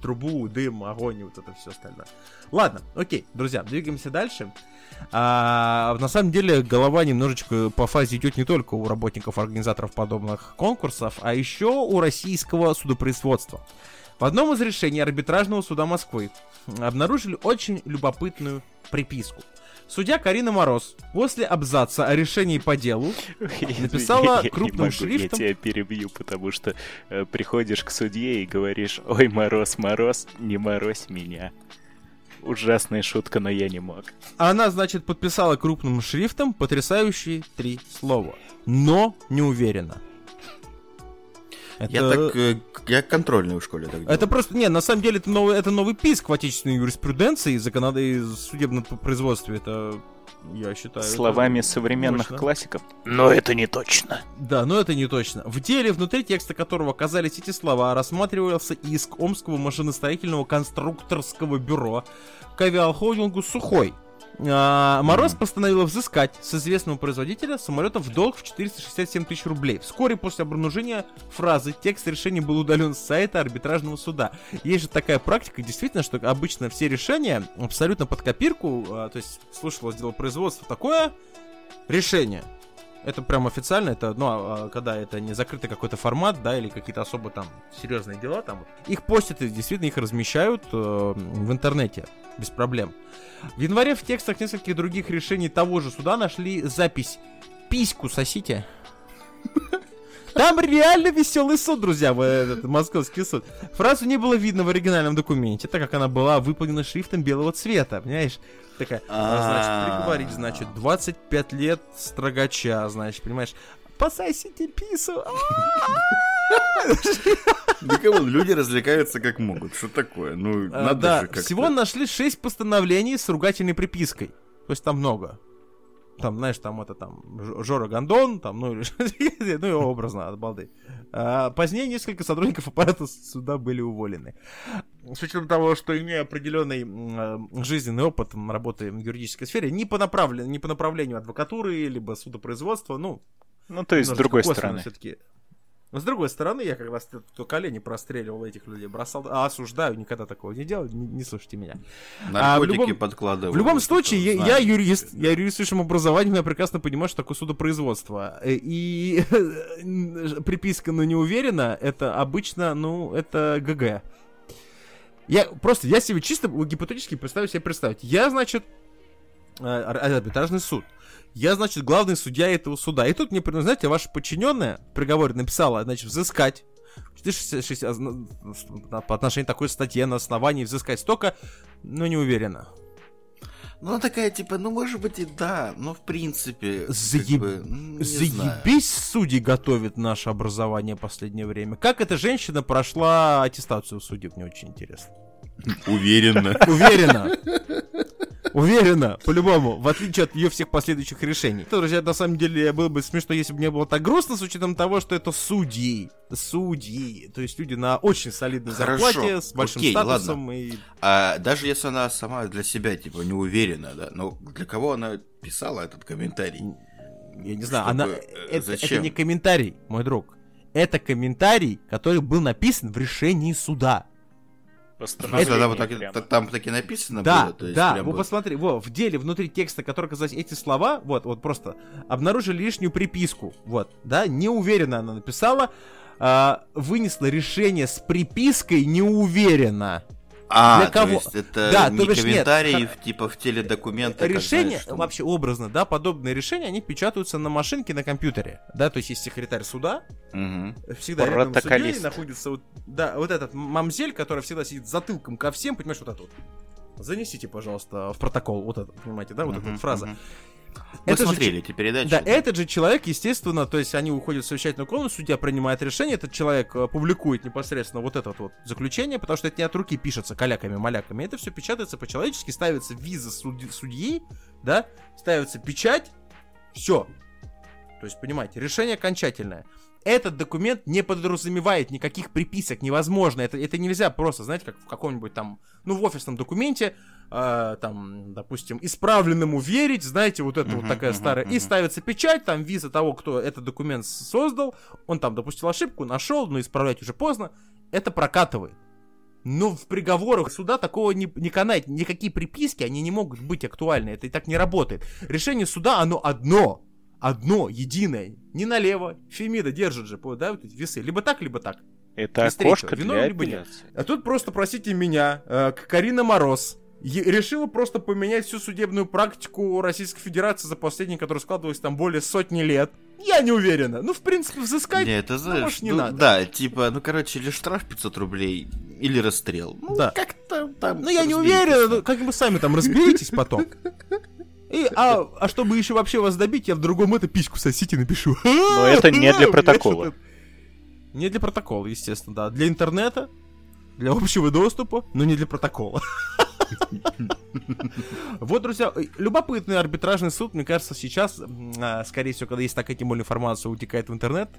трубу, дым, огонь и вот это все остальное. Ладно, окей, друзья, двигаемся дальше. А, на самом деле голова немножечко по фазе идет не только у работников организаторов подобных конкурсов, а еще у российского судопроизводства. В одном из решений арбитражного суда Москвы обнаружили очень любопытную приписку. Судья Карина Мороз после абзаца о решении по делу Написала Я крупным могу, шрифтом. Я тебя перебью, потому что э, приходишь к судье и говоришь, ой, мороз, мороз, не морозь меня. Ужасная шутка, но я не мог. Она, значит, подписала крупным шрифтом потрясающие три слова. Но не уверена. Я так, э, к- я контрольный в школе так делал. Это просто, не, на самом деле это новый, это новый писк в отечественной юриспруденции и законод... и судебном производстве. Это, я считаю... это Словами современных мощно. классиков. Но это не точно. Да, но это не точно. В деле, внутри текста которого оказались эти слова, рассматривался иск Омского машиностроительного конструкторского бюро к авиахолдингу «Сухой». А, Мороз постановила взыскать с известного производителя самолетов в долг в 467 тысяч рублей. Вскоре после обнаружения фразы текст решения был удален с сайта арбитражного суда. Есть же такая практика, действительно, что обычно все решения абсолютно под копирку, а, то есть слушалось дело производства такое решение. Это прям официально, это, ну, а, а, когда это не закрытый какой-то формат, да, или какие-то особо там серьезные дела, там, их постят и действительно их размещают э, в интернете без проблем. В январе в текстах нескольких других решений того же суда нашли запись «Письку сосите». Там реально веселый суд, друзья, этот московский суд. Фразу не было видно в оригинальном документе, так как она была выполнена шрифтом белого цвета, понимаешь? Такая, а, значит, приговорить, значит, 25 лет строгача, значит, понимаешь? Пососите пису. Да come on, люди развлекаются как могут. Что такое? Ну, А, надо же как-то. всего нашли 6 постановлений с ругательной припиской. То есть там много. Там, знаешь, там это там Жора Гондон, там, ну, ну и образно от балды. А, позднее несколько сотрудников аппарата суда были уволены. С учетом того, что имея определенный э, жизненный опыт работы в юридической сфере, не по, направлению, не по направлению адвокатуры, либо судопроизводства, ну, Ну, то есть, с другой стороны. всё-таки. Но с другой стороны, я как раз то колени простреливал этих людей, бросал, а осуждаю, никогда такого не делал, не, не слушайте меня. А в Наркотики любом- подкладывают. В любом случае, я, я юрист, я юрист с высшим образованием, я прекрасно понимаю, что такое судопроизводство. Э, И приписка, но не уверена, это обычно, ну, это ГГ. Я просто, я себе чисто гипотетически представлю себе представить. Я, значит, арбитражный суд. Я, значит, главный судья этого суда. И тут мне, знаете, ваша подчиненная в приговоре написала, значит, взыскать 466, а, ну, на- по отношению к такой статье на основании взыскать столько, но не уверена. Ну, она такая, типа, ну, может быть, и да, но в принципе... как Заеб- бы, м, не знаю. Заебись судьи готовит наше образование в последнее время. Как эта женщина прошла аттестацию судеб, мне очень интересно. Уверенно. Уверена. Уверена, по-любому, в отличие от ее всех последующих решений. Это, друзья, на самом деле было бы смешно, если бы не было так грустно, с учетом того, что это судьи. Судьи. То есть люди на очень солидной Хорошо, зарплате, с большим окей, статусом и... А даже если она сама для себя, типа, не уверена, да, но для кого она писала этот комментарий? Я не знаю, Чтобы, она... э, Это, это зачем? не комментарий, мой друг. Это комментарий, который был написан в решении суда. Ну, Постановление тогда вот так, та- там таки написано Да, было? то есть да, вы вот- посмотри, во, в деле внутри текста, который оказались эти слова, вот, вот просто обнаружили лишнюю приписку, вот, да, неуверенно она написала, а, вынесла решение с припиской неуверенно. А, для то кого? есть это Да, не то бишь нет, комментарий, ха- в- типа в теле документа. как, Решение, знаешь, что- вообще образно, да, подобные решения, они печатаются на машинке на компьютере, да, то есть есть секретарь суда, Мгм. всегда рядом с судьей находится вот, да, вот этот мамзель, который всегда сидит затылком ко всем, понимаешь, вот это вот. Занесите, пожалуйста, в протокол вот это, понимаете, да, вот эта Мгм, вот фраза. мгм. Вы Это же смотрели эти передачи? Да, этот же человек, естественно, то есть они уходят в совещательную комнату, судья принимает решение, этот человек э, публикует непосредственно вот это вот заключение, потому что это не от руки пишется каляками-маляками, это все печатается по-человечески, ставится виза суд- судьи, да, ставится печать, все. То есть, понимаете, решение окончательное. Этот документ не подразумевает никаких приписок, невозможно. Это, это нельзя просто, знаете, как в каком-нибудь там, ну, в офисном документе, э, там, допустим, исправленному верить, знаете, вот это вот Мгм, такая мгм, старая. И мгм. ставится печать, там, виза того, кто этот документ создал, он там допустил ошибку, нашел, но исправлять уже поздно. Это прокатывает. Но в приговорах суда такого не, не канает. Никакие приписки, они не могут быть актуальны. Это и так не работает. Решение суда, оно одно. Одно, единое. Не налево. Фемида держит же, да, вот эти весы. Либо так, либо так. Это Из третьего. окошко Вино для либо нет. А тут просто, простите меня, э, К- Карина Мороз решила просто поменять всю судебную практику Российской Федерации за последние, которая складывалась там более сотни лет. Я не уверена. Ну, в принципе, взыскать... Не, это знаешь, может, не ну, надо. Да, типа, ну, короче, или штраф 500 рублей, или расстрел. Ну, Да. как-то там... Ну, я не разберитесь, уверен, да. ну, как бы сами там разберитесь потом. И, а, а чтобы еще вообще вас добить, я в другом это письку сосите напишу. Но это не для протокола. Не для протокола, естественно, да. Для интернета, для общего доступа, но не для протокола. Вот, друзья, э, любопытный арбитражный суд, мне кажется, сейчас, а, скорее всего, когда есть такая тем более информация утекает в интернет,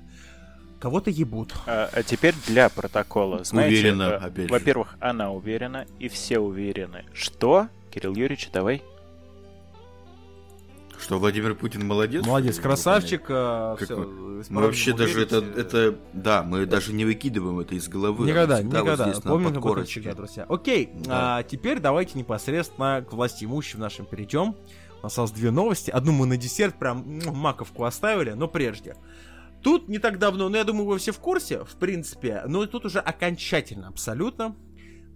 кого-то ебут. А, а теперь для протокола. Знаете, Уверена, э. Во-первых, она уверена, и все уверены. Что? Кирилл Юрьевич, давай. Что, Владимир Путин молодец? Молодец, ли? красавчик. вы- с Мы вообще даже это, это, да, мы даже не выкидываем это из головы. Никогда, вот никогда. на Помним об этом всегда, друзья. Окей, Да. а, теперь давайте непосредственно к власти имущим нашим перейдем. У нас осталось две новости. Одну мы на десерт прям м, маковку оставили, но прежде. Тут не так давно, ну я думаю, вы все в курсе, в принципе, но тут уже окончательно, абсолютно.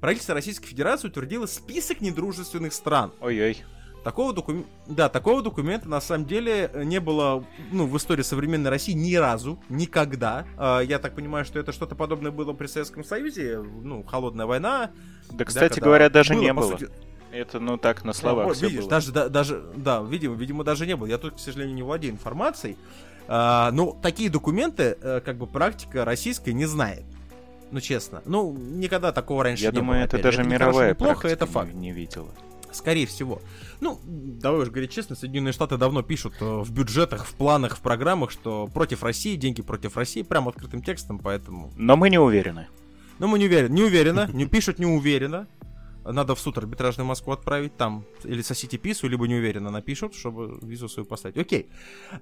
Правительство Российской Федерации утвердило список недружественных стран. Ой-ой. Такого документа, да, такого документа на самом деле э, не было, ну, в истории современной России ни разу, никогда. А, Я так понимаю, что это что-то подобное было при Советском Союзе, ну, холодная война. Да, да, кстати когда говоря, даже было, не было. сути- Это, ну, так, на словах все видишь, было. даже, да, даже, да, видимо, видимо, даже не было. Я тут, к сожалению, не владею информацией. А, но такие документы, э, как бы практика российская не знает. Ну, честно. Ну, никогда такого раньше Я не думаю, было. это опять же. даже хорошо, мировая плохо, практика это факт. Не видела. Скорее всего. Ну, давай уж говорить честно, Соединенные Штаты давно пишут э, в бюджетах, в планах, в программах, что против России, деньги против России, прям открытым текстом, поэтому... Но мы не уверены. Но мы не уверены, не уверенно, не пишут не уверенно. Надо в суд арбитражный в Москву отправить, там или сосите пису, либо неуверенно напишут, чтобы визу свою поставить. Окей.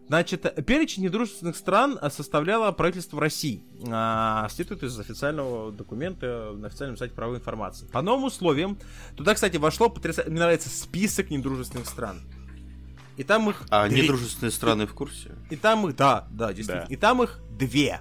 Значит, перечень недружественных стран составляло правительство России. А, Следует из официального документа на официальном сайте правовой информации. По новым условиям, туда, кстати, вошло, потряса... мне нравится, список недружественных стран. И там их... А две. недружественные страны в курсе? И там их, да, да, действительно. Да. И там их две.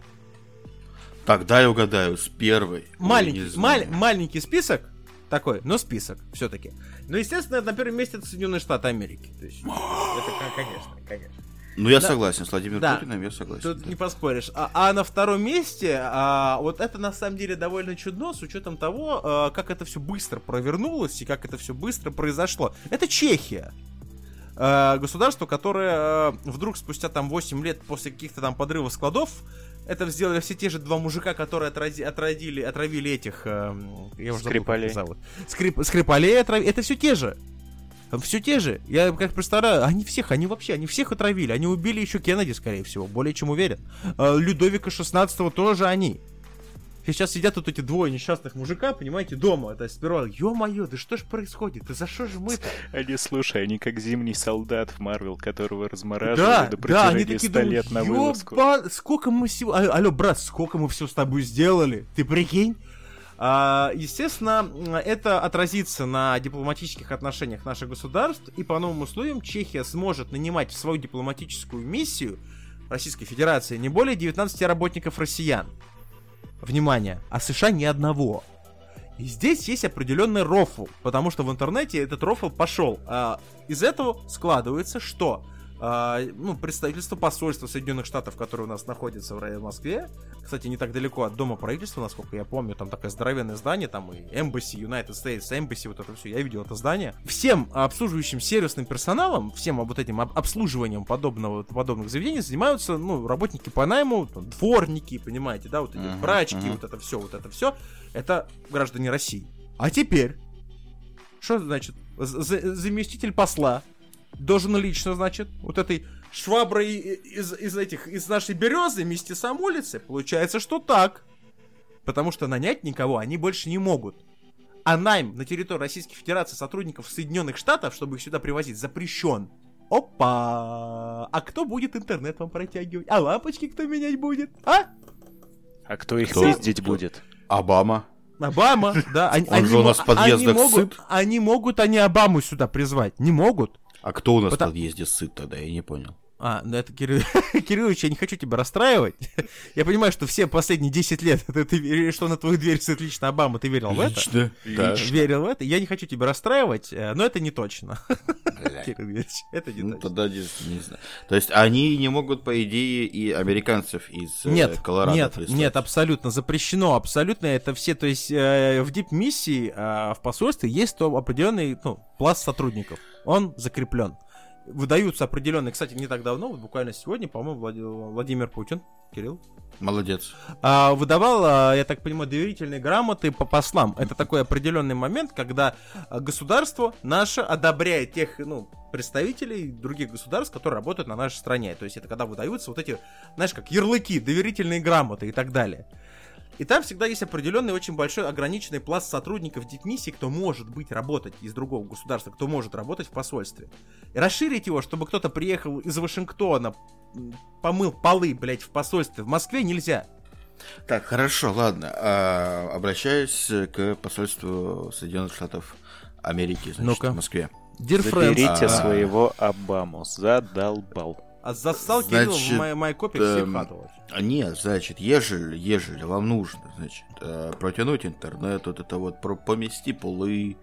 Тогда я угадаю, с первой. Ой, Маленький, маль- маленький список такой, но список все-таки. Но, естественно, на первом месте это Соединенные Штаты Америки. То есть, это, конечно, конечно. Ну, я Да. согласен, с Владимиром Да. Путиным я согласен. Тут да. не поспоришь. А, а на втором месте, а, вот это на самом деле довольно чудно, с учетом того, а, как это все быстро провернулось и как это все быстро произошло. Это Чехия. А, государство, которое а, вдруг спустя там 8 лет после каких-то там подрывов складов, это сделали все те же два мужика, которые отрази- отравили, отравили этих... эм, я уже Скрипалей. Скрип, Скрипалей отравили. Это все те же. Все те же. Я как представляю, они всех, они вообще, они всех отравили. Они убили еще Кеннеди, скорее всего, более чем уверен. А, Людовика 16 тоже они. Сейчас сидят тут эти двое несчастных мужика, понимаете, дома. Это сперва, ё-моё, да что ж происходит? Да за что же мы-то? Они, слушай, они как зимний солдат в Марвел, которого размораживали Да, до да, они протяжении такие 100 думают, лет на вылазку. «Ёба, сколько мы всего... А- Алло, брат, сколько мы все с тобой сделали? Ты прикинь? А, естественно, это отразится на дипломатических отношениях наших государств, и по новым условиям Чехия сможет нанимать в свою дипломатическую миссию Российской Федерации не более 19 работников россиян. Внимание, а США ни одного. И здесь есть определенный рофл, потому что в интернете этот рофл пошел. А, из этого складывается, что ну, представительство посольства Соединенных Штатов, которое у нас находится в районе Москве, кстати, не так далеко от дома правительства, насколько я помню, там такое здоровенное здание, там и Embassy, United States Embassy, вот это все, я видел это здание. Всем обслуживающим сервисным персоналом, всем вот этим об- обслуживанием подобного, подобных заведений занимаются, ну, работники по найму, там, дворники, понимаете, да, вот эти Мгм, брачки, мгм. вот это все, вот это все, это граждане России. А теперь, что значит, заместитель посла должен лично, значит, вот этой шваброй из, из этих, из нашей березы вместе сам улицы, получается, что так. Потому что нанять никого они больше не могут. А найм на территории Российской Федерации сотрудников Соединенных Штатов, чтобы их сюда привозить, запрещен. Опа! А кто будет интернет вам протягивать? А лампочки кто менять будет? А? А кто их Кто? пиздить будет? Обама. Обама, да. Они, Он они же у нас в подъездах они могут, сыт. они могут, они Обаму сюда призвать. Не могут. А кто у нас Потому- в подъезде сыт тогда, я не понял. А, ну это Кирилл... Кириллович, я не хочу тебя расстраивать. Я понимаю, что все последние 10 лет, ты, веришь, что на твою дверь сыт лично Обама, ты верил в это? Лично? Да. Верил в это. Я не хочу тебя расстраивать, э, но это не точно. Кирилл Юрьевич, это не Ну, точно. тогда не, не знаю. То есть они не могут, по идее, и американцев из э, Нет, Колорадо нет, прислать? нет, абсолютно запрещено, абсолютно это все, то есть э, в дип-миссии э, в посольстве есть то определенный ну, пласт сотрудников, он закреплен. Выдаются определенные, кстати, не так давно, вот буквально сегодня, по-моему, Влади- Владимир Путин, Кирилл, Молодец. а, выдавал, а, я так понимаю, доверительные грамоты по послам. Это такой определенный момент, когда а, государство наше одобряет тех, ну, представителей других государств, которые работают на нашей стране. То есть это когда выдаются вот эти, знаешь, как ярлыки, доверительные грамоты и так далее. И там всегда есть определенный очень большой ограниченный пласт сотрудников дипмиссии, кто может быть работать из другого государства, кто может работать в посольстве. И расширить его, чтобы кто-то приехал из Вашингтона, помыл полы, блядь, в посольстве в Москве нельзя. Так, хорошо, ладно. А, обращаюсь к посольству Соединенных Штатов Америки, значит, Ну-ка. в Москве. Dear friends, Заберите а- своего Обаму. Задолбал. А зассал Кирилл в Значит, моей, моей копии эм, всех. А Нет, значит, ежели, ежели вам нужно, значит, э, протянуть интернет, вот это вот, помести полы,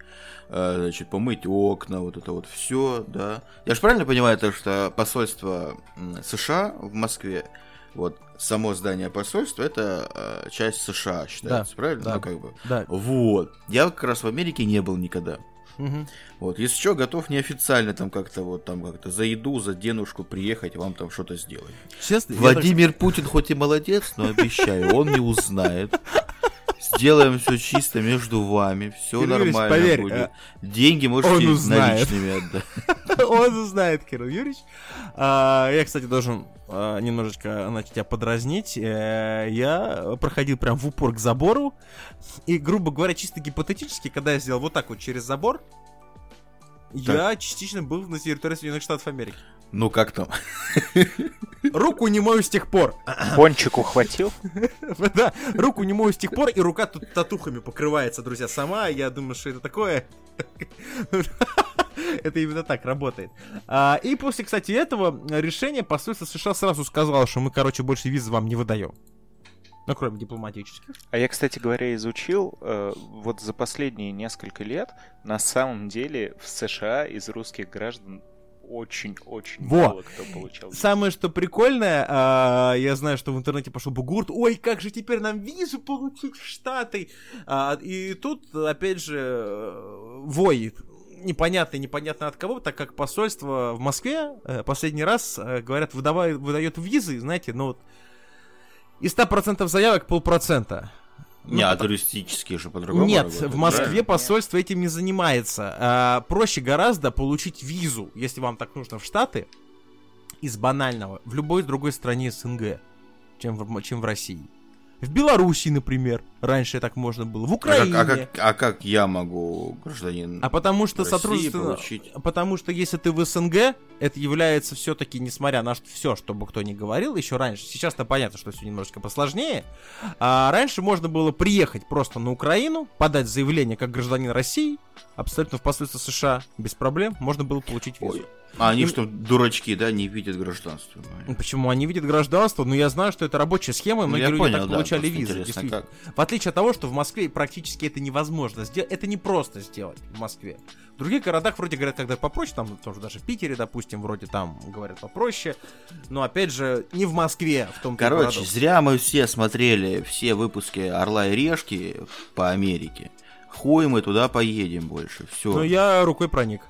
э, значит, помыть окна, вот это вот все, да. Я же правильно понимаю, то, что посольство США в Москве, вот, само здание посольства, это э, часть США считается, правильно? да. Ну, как бы. Да. Вот. Я как раз в Америке не был никогда. Мгм. Вот, если что, готов неофициально там как-то вот там как-то за еду, за денежку приехать, вам там что-то сделать. Честно, Владимир Путин хоть и молодец, но обещаю, он не узнает. Сделаем все чисто между вами, все нормально поверь, будет. э, Деньги можете наличными отдать. Он узнает, Кирилл Юрьевич. А, я, кстати, должен а, немножечко начать тебя подразнить. Э, Я проходил прям в упор к забору. И, грубо говоря, чисто гипотетически, когда я сделал вот так вот через забор, я частично был на территории Соединенных Штатов Америки. Ну как там? Руку не мою с тех пор. Пончик ухватил? Да, руку не мою с тех пор, и рука тут татухами покрывается, друзья, сама. Я думаю, что это такое. Это именно так работает. А, и после, кстати, этого решения посольство США сразу сказало, что мы, короче, больше визы вам не выдаем. Ну, кроме дипломатических. А я, кстати говоря, изучил, э, вот за последние несколько лет на самом деле в США из русских граждан очень-очень Во! мало кто получал. Самое, что прикольное, а, я знаю, что в интернете пошел бугурт, ой, как же теперь нам визу получить в Штаты. А, и тут, опять же, вой непонятно, непонятно от кого, так как посольство в Москве э, последний раз, э, говорят, выдавает, выдает визы, знаете, ну вот из 100% заявок полпроцента Не, а туристические же по-другому Нет, работают, в Москве правильно? посольство этим не занимается. А, проще гораздо получить визу, если вам так нужно, в Штаты, из банального, в любой другой стране СНГ, чем в, чем в России. В Белоруссии, например, раньше так можно было. В А Украине. как, а, как, а как я могу, гражданин А потому что России сотрудничество... получить? Потому что если ты в СНГ, это является все-таки, несмотря на все, что бы кто ни говорил еще раньше, сейчас-то понятно, что все немножечко посложнее, а раньше можно было приехать просто на Украину, подать заявление как гражданин России, абсолютно в посольство США, без проблем, можно было получить визу. Ой. А они Им- что, дурачки, да, не видят гражданство? Ну, Почему они видят гражданство? Ну, я знаю, что это рабочая схема, и Ну, многие я люди понял, так да, получали визы. как. В отличие от того, что в Москве практически это невозможно сделать, это не просто сделать в Москве. В других городах вроде говорят, когда попроще, там тоже даже в Питере, допустим, вроде там говорят попроще, но опять же не в Москве, в том Короче, зря мы все смотрели все выпуски Орла и Решки по Америке. Хуй мы туда поедем больше. Все. Но я рукой проник.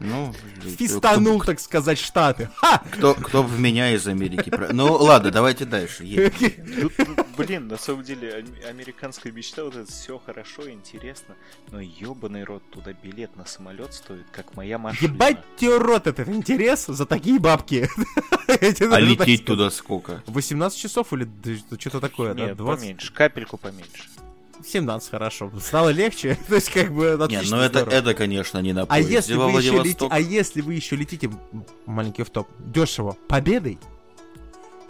Ну, Фистанул, так сказать, Штаты. Ха! Кто, кто, кто в меня из Америки? про- Ну, ладно, давайте дальше. Тут, блин, на самом деле, ам- американская мечта, вот это все хорошо, интересно, но ебаный рот туда билет на самолет стоит, как моя машина. Ебать тебе рот этот интерес за такие бабки. А лететь туда сколько? 18 часов или что-то такое, да? Нет, 20? поменьше, капельку поменьше. 17, хорошо. Стало легче. То есть, как бы, Нет, отлично, ну это, здорово. это, конечно, не на А если, во вы еще лети- а если вы еще летите, маленький в топ, дешево, победой,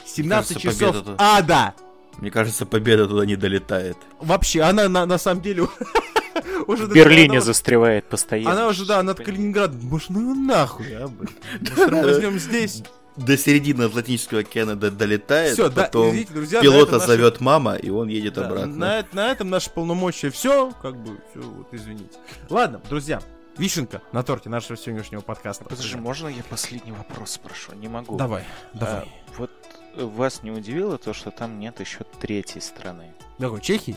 17 кажется, часов победа-то- ада. Мне кажется, победа туда не долетает. Вообще, она на, на самом деле уже... В Берлине она, застревает постоянно. она уже, да, над Калининградом. Может, ну нахуй, а, блин. Может, мы возьмем здесь. До середины Атлантического океана до- долетает, Все, да, потом извините, друзья, пилота наши- зовет мама, и он едет да, обратно. на, на этом наши полномочия все, как бы, все, вот, извините. Ладно, друзья, вишенка на торте нашего сегодняшнего подкаста. Подожди, можно я последний вопрос спрошу? Не могу. Давай, давай. А, вот вас не удивило то, что там нет еще третьей страны? Какой, Чехии?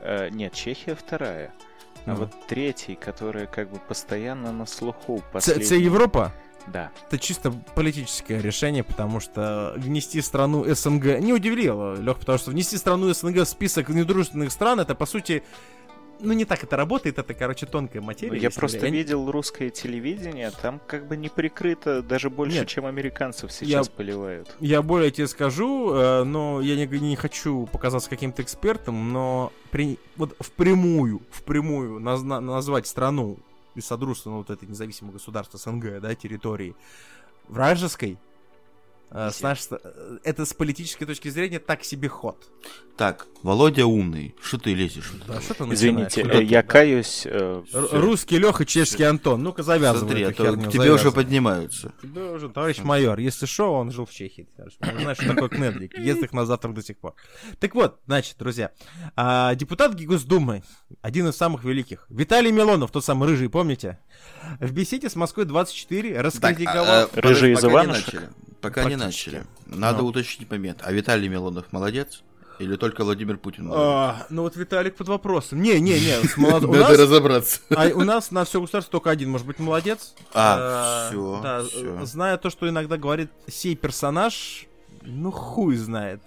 Э, нет, Чехия вторая. А Ну. вот третий, которая как бы постоянно на слуху. Последний- це Европа? Да. Это чисто политическое решение, потому что внести страну СНГ... Не удивило, Лех, потому что внести страну СНГ в список недружественных стран, это, по сути... Ну, не так это работает, это, короче, тонкая материя. Ну, я просто говоря. видел русское телевидение, там как бы не прикрыто даже больше, Нет. чем американцев сейчас Я- поливают. Я более тебе скажу, э, но я не, не хочу показаться каким-то экспертом, но при, вот впрямую, впрямую назна- назвать страну из содружества ну, вот этой независимого государства СНГ, да, территории вражеской, э, с нашей, э, это с политической точки зрения так себе ход. Так, Володя умный, что ты лезешь? Да, что ты Извините, начинаешь? э, я каюсь. э. Русский Леха, чешский Антон. Ну-ка завязывай Смотри, а то херню, к тебе уже завязывай. поднимаются. Тебе уже, товарищ майор, если что, он жил в Чехии. майор. Знаешь, что такое Кнедлик? Ездит на завтрак до сих пор. Так вот, значит, друзья, а, депутат Госдумы, один из самых великих, Виталий Милонов, тот самый рыжий, помните? В беседе с Москвой-24 Так, раскритиковал... а, а, подожди, Рыжий из Иванушек? Пока не начали. Надо Ну. уточнить момент. А Виталий Милонов молодец? Или только Владимир Путин? А, ну вот Виталик под вопросом. С молод- у Надо разобраться. А у нас на все государство только один может быть молодец. А, Э, всё. э, Зная то, что иногда говорит сей персонаж, ну хуй знает.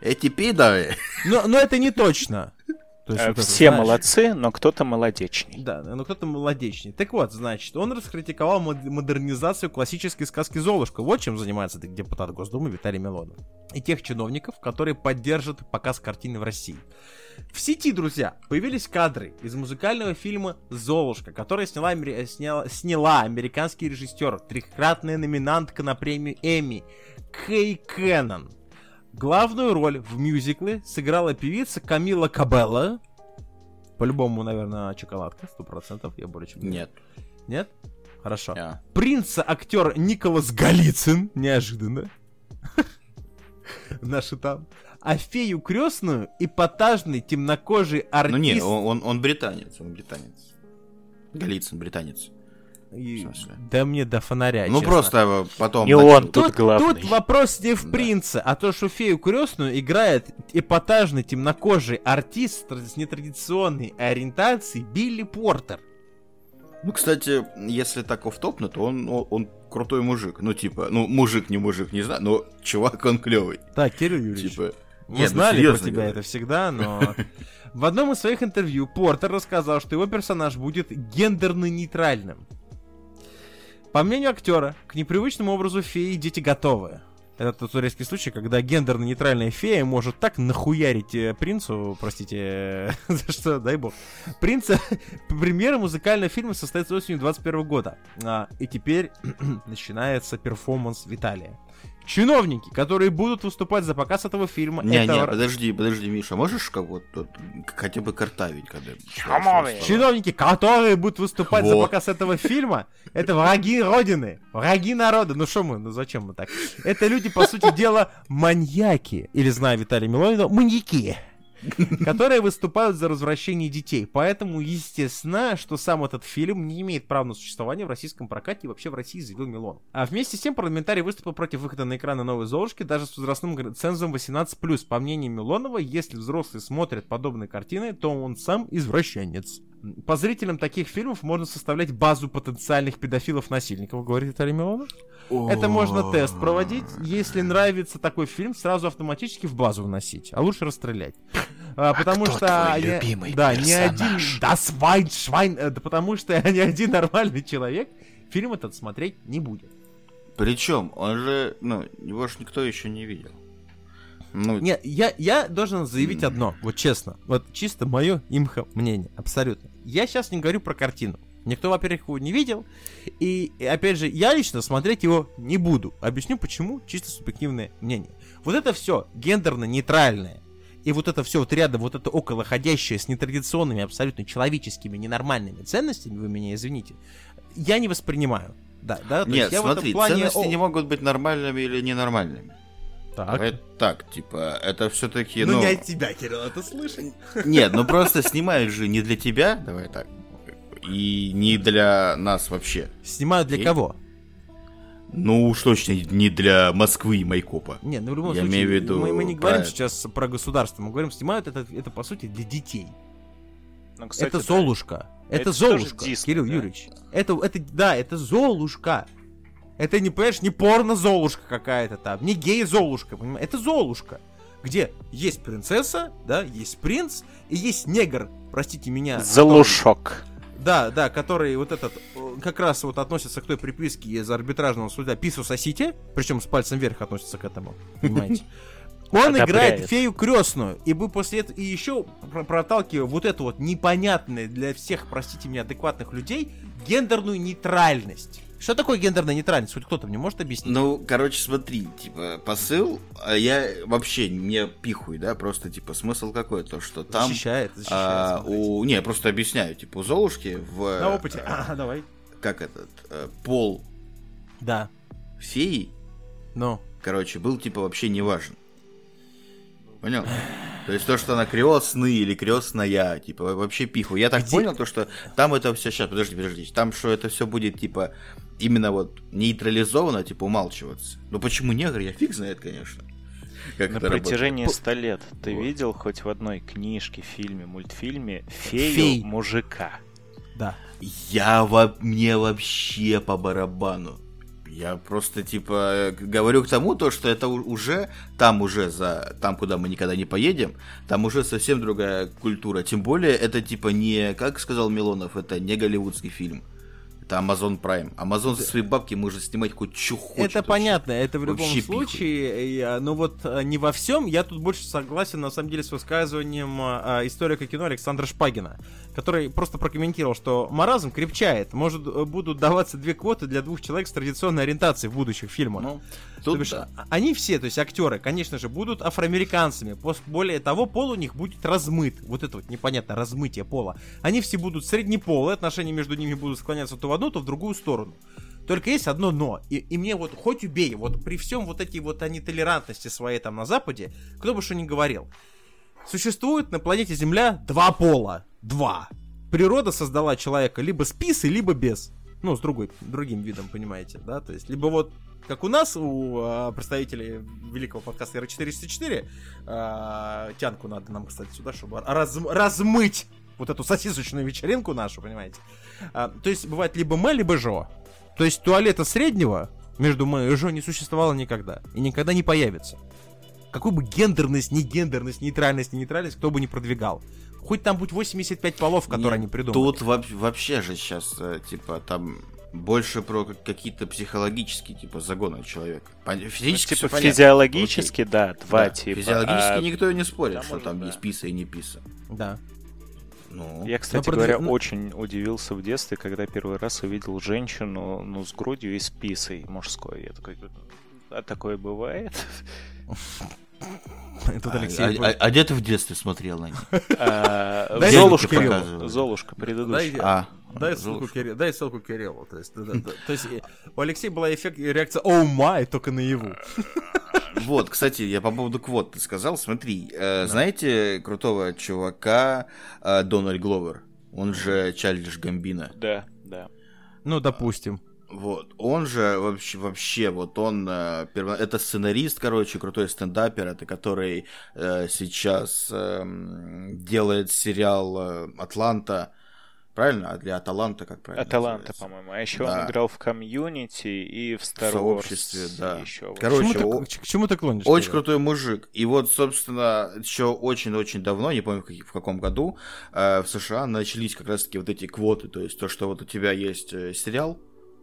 Эти пидоры. Но, но это не точно. Есть э, вот это, Все знаешь, молодцы, но кто-то молодечней. Да, но кто-то молодечней. Так вот, значит, он раскритиковал мод- модернизацию классической сказки «Золушка». Вот чем занимается депутат Госдумы Виталий Милонов. И тех чиновников, которые поддержат показ картины в России. В сети, друзья, появились кадры из музыкального фильма «Золушка», который сняла, сняла, сняла американский режиссер, трехкратная номинантка на премию Эмми Кей Кеннон. Главную роль в мюзикле сыграла певица Камила Кабелла. По-любому, наверное, шоколадка, сто процентов, я более чем. Нет. Нет? Хорошо. А. Принца актер Николас Голицын, неожиданно. Наши там. А фею крестную эпатажный темнокожий артист. Ну не, он, он- он британец, он британец. Голицын британец. И-? Да мне до фонаря, Ну честно. просто потом... Не он тут Тут, главный. тут вопрос не в Да. принце, а то, что фею крестную играет эпатажный темнокожий артист с нетрадиционной ориентацией Билли Портер. Ну, кстати, если так офтопно, то он, он, он крутой мужик. Ну, типа, ну, мужик, не мужик, не знаю, но чувак, он клевый. Так, Кирилл Юрьевич, Типа, Мы Нет, ну, знали про тебя говорю. это всегда, но... В одном из своих интервью Портер рассказал, что его персонаж будет гендерно-нейтральным. По мнению актера, к непривычному образу феи дети готовы. Это тот турецкий случай, когда гендерно-нейтральная фея может так нахуярить э, принцу, простите, э, за что, дай бог, принца. Премьера музыкального фильма состоится осенью 21 года. А, и теперь начинается перформанс Виталия. Чиновники, которые будут выступать за показ этого фильма, Не, это- не, подожди, подожди, Миша, можешь как вот тут хотя бы картавить, когда... Чумовые. Чиновники, которые будут выступать за Во. показ этого фильма, это враги Родины, враги народа. Ну что мы, ну зачем мы так? Это люди, по сути дела, маньяки. Или, знаю Виталия Милонина, маньяки. Которые выступают за развращение детей. Поэтому, естественно, что сам этот фильм не имеет права на существование в российском прокате и вообще в России заявил Милон. А вместе с тем парламентарий выступил против выхода на экраны новой Золушки даже с возрастным цензом 18+. По мнению Милонова, если взрослые смотрят подобные картины, то он сам извращенец. По зрителям таких фильмов можно составлять базу потенциальных педофилов-насильников, говорит Виталий Милонов. Это можно тест проводить. Если нравится такой фильм, сразу автоматически в базу вносить. А лучше расстрелять. А, потому кто что... твой они- любимый да, ни один... персонаж? Да, свайн, швайн... э, Да потому что ни один нормальный человек фильм этот смотреть не будет. Причем, он же, ну, его же никто еще не видел. Ну, Не, я, я должен заявить одно, вот честно. Вот чисто мое имхо мнение, абсолютно. Я сейчас не говорю про картину. Никто, во-первых, его не видел. И, опять же, я лично смотреть его не буду. Объясню почему, чисто субъективное мнение. Вот это все гендерно-нейтральное. И вот это все вот рядом, вот это околоходящее с нетрадиционными, абсолютно человеческими, ненормальными ценностями, вы меня извините, я не воспринимаю. Да, да, то Нет, есть я в этом смотри, плане- ценности О, не могут быть нормальными или ненормальными. Так. Давай так, типа, это все-таки, Ну, ну... не от тебя, Кирилл, это слышать. Нет, ну просто снимают же не для тебя, давай так, и не для нас вообще. Снимают для И- кого? Ну уж точно не для Москвы и Майкопа. Не, ну в любом Я случае, имею в виду мы, мы не говорим про- сейчас про государство, мы говорим, снимают это, это по сути для детей. Ну, кстати, это да. Золушка. Это, Это Золушка, Дисней, Кирилл да. Юрьевич. Это, это, да, это Золушка. Это не, понимаешь, не порно-золушка какая-то там, не гей-золушка, понимаешь? Это Золушка. Где есть принцесса, да, есть принц, и есть негр, простите меня. Залушок. Да, да, который вот этот э, как раз вот относится к той приписке из арбитражного суда Пису Сосите, причем с пальцем вверх относится к этому, понимаете? Он играет фею крестную, и мы после этого и еще про- проталкиваем вот эту вот непонятную для всех, простите меня, адекватных людей гендерную нейтральность. Что такое гендерная нейтральность? Хоть кто-то мне может объяснить? Ну, короче, смотри, типа, посыл, а я вообще не пихуй, да, просто, типа, смысл какой, то, что там... защищает, защищает. а, у... Не, я просто объясняю, типа, у Золушки в... На опыте. э, А, давай. Как этот, э, пол Да. феи, Ну. короче, был, типа, вообще не важен. Понял? То есть то, что она крестный или крестная, типа, вообще пиху. Я так Где- понял, то, что там это все... Сейчас, подожди, подожди. Там, что это все будет, типа, именно вот нейтрализовано, типа, умалчиваться. Ну почему негр, я фиг знает, конечно. Как На протяжении ста лет ты Вот. видел хоть в одной книжке, фильме, мультфильме фею Фей. мужика? Да. Я во... мне вообще по барабану. Я просто, типа, э, говорю к тому, то, что это уже, там уже за, там, куда мы никогда не поедем, там уже совсем другая культура. Тем более, это, типа, не, как сказал Милонов, это не голливудский фильм. Это Amazon Prime. Amazon за свои бабки может снимать хоть что хочет. Это вообще. понятно, это в любом Вообще случае, я- но вот э, не во всем, я тут больше согласен, на самом деле, с высказыванием э, э, историка кино Александра Шпагина, который просто прокомментировал, что маразм крепчает, может, э, будут даваться две квоты для двух человек с традиционной ориентацией в будущих фильмах. Ну, То тут бишь, да. а- они все, то есть актеры, конечно же, будут афроамериканцами. Более того, пол у них будет размыт. Вот это вот непонятно, размытие пола. Они все будут среднеполые, отношения между ними будут склоняться то в одну, то в другую сторону. Только есть одно но. И, и мне вот хоть убей, вот при всем вот этой вот они толерантности своей там на Западе, кто бы что ни говорил. Существует на планете Земля два пола. Два. Природа создала человека либо с писой, либо без. Ну, с другой, другим видом, понимаете, да? То есть, либо вот как у нас, у а, представителей великого подкаста R404, а, тянку надо нам, кстати, сюда, чтобы разм- размыть вот эту сосисочную вечеринку нашу, понимаете? А, то есть, бывает либо мы, либо жо. То есть, туалета среднего между мы и жо не существовало никогда. И никогда не появится. какую бы гендерность, не гендерность, нейтральность, не нейтральность, кто бы не продвигал. Хоть там будь 85 полов, которые они придумали. Тут вообще же сейчас, э, типа, там больше про как- какие-то психологические, типа, загоны человека. Ну, Физически типа всё понятно. физиологически, да, два Да, типа. Физиологически а никто и не спорит, там что там да. есть писа и не писа. Да. Ну, Я, кстати продвиг- говоря, очень удивился в детстве, когда первый раз увидел женщину, ну, с грудью и с писой мужской. Я такой, а такое бывает? Тут а, Алексей... а- а- а где ты в детстве смотрел на них? А, Золушка. Золушка предыдущая. Дай- ссылку, Кириллу, дай ссылку Кириллу. То есть, да, да, да. То есть э, у Алексея была эффект, реакция «Оу май», только наяву. Вот, кстати, я по поводу квот ты сказал. Смотри, э, знаете крутого чувака э, Дональд Гловер? Он же Чарльдж Гамбина. Да, да. Ну, допустим. Вот, он же вообще, вообще вот он, э, перво- это сценарист, короче, крутой стендапер, это который э, сейчас эм, делает сериал э, «Атланта», правильно? А для «Аталанта» как правильно Аталанта, по-моему. А еще Да. он играл в комьюнити и в Star В сообществе, Wars да. Еще. К Короче, чему, о- ты, к чему ты клонишь? Очень Кирилл? крутой мужик. И вот, собственно, еще очень-очень давно, не помню в, каком году, э, в США начались как раз-таки вот эти квоты. То есть то, что вот у тебя есть э, сериал,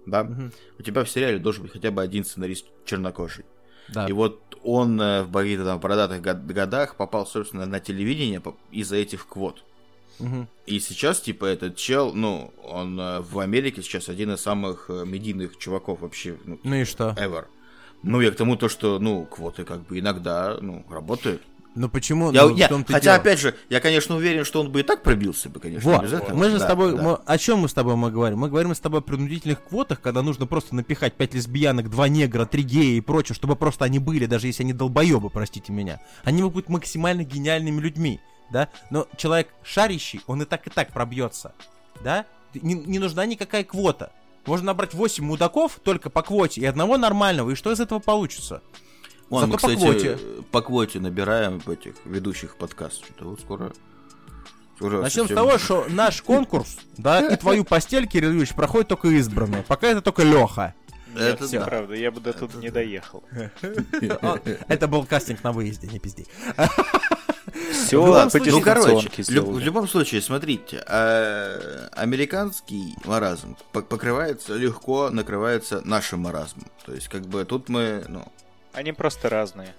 да, Мгм. у тебя в сериале должен быть хотя бы один сценарист чернокожий. Да. И вот он э, в каких-то там бородатых год- годах попал, собственно, на телевидение из-за этих квот. И сейчас, типа, этот чел, ну, он э, в Америке сейчас один из самых э, медийных чуваков вообще, ну, Ну и что? ever. Ну, я к тому, то, что, ну, квоты как бы иногда, ну, работают. Ну почему? Я, Ну, я- и хотя, дело. опять же, я, конечно, уверен, что он бы и так пробился бы, конечно, Вот, этого. мы же Да, с тобой, да. мы- о чем мы с тобой мы говорим? Мы говорим с тобой о принудительных квотах, когда нужно просто напихать пять лесбиянок, два негра, три гея и прочее, чтобы просто они были, даже если они долбоебы, простите меня. Они могут быть максимально гениальными людьми, да? Но человек шарящий, он и так и так пробьется, да? Не, не нужна никакая квота. Можно набрать 8 мудаков только по квоте и одного нормального, и что из этого получится? Вон, мы, Зато по кстати, квоте. по квоте набираем этих ведущих подкастов. Что-то вот скоро... скоро Начнем с совсем- того, что наш конкурс, да, и твою постель, Кирилл Юрьевич, проходит только избранные. Пока это только Леха. Это Это да. правда, я бы до тут не доехал. Это был кастинг на выезде, не пизди. Все В любом по случае- Ну, короче, люб- в любом случае, смотрите, э, американский маразм по- покрывается легко, накрывается нашим маразмом. То есть, как бы тут мы, ну, Они просто разные.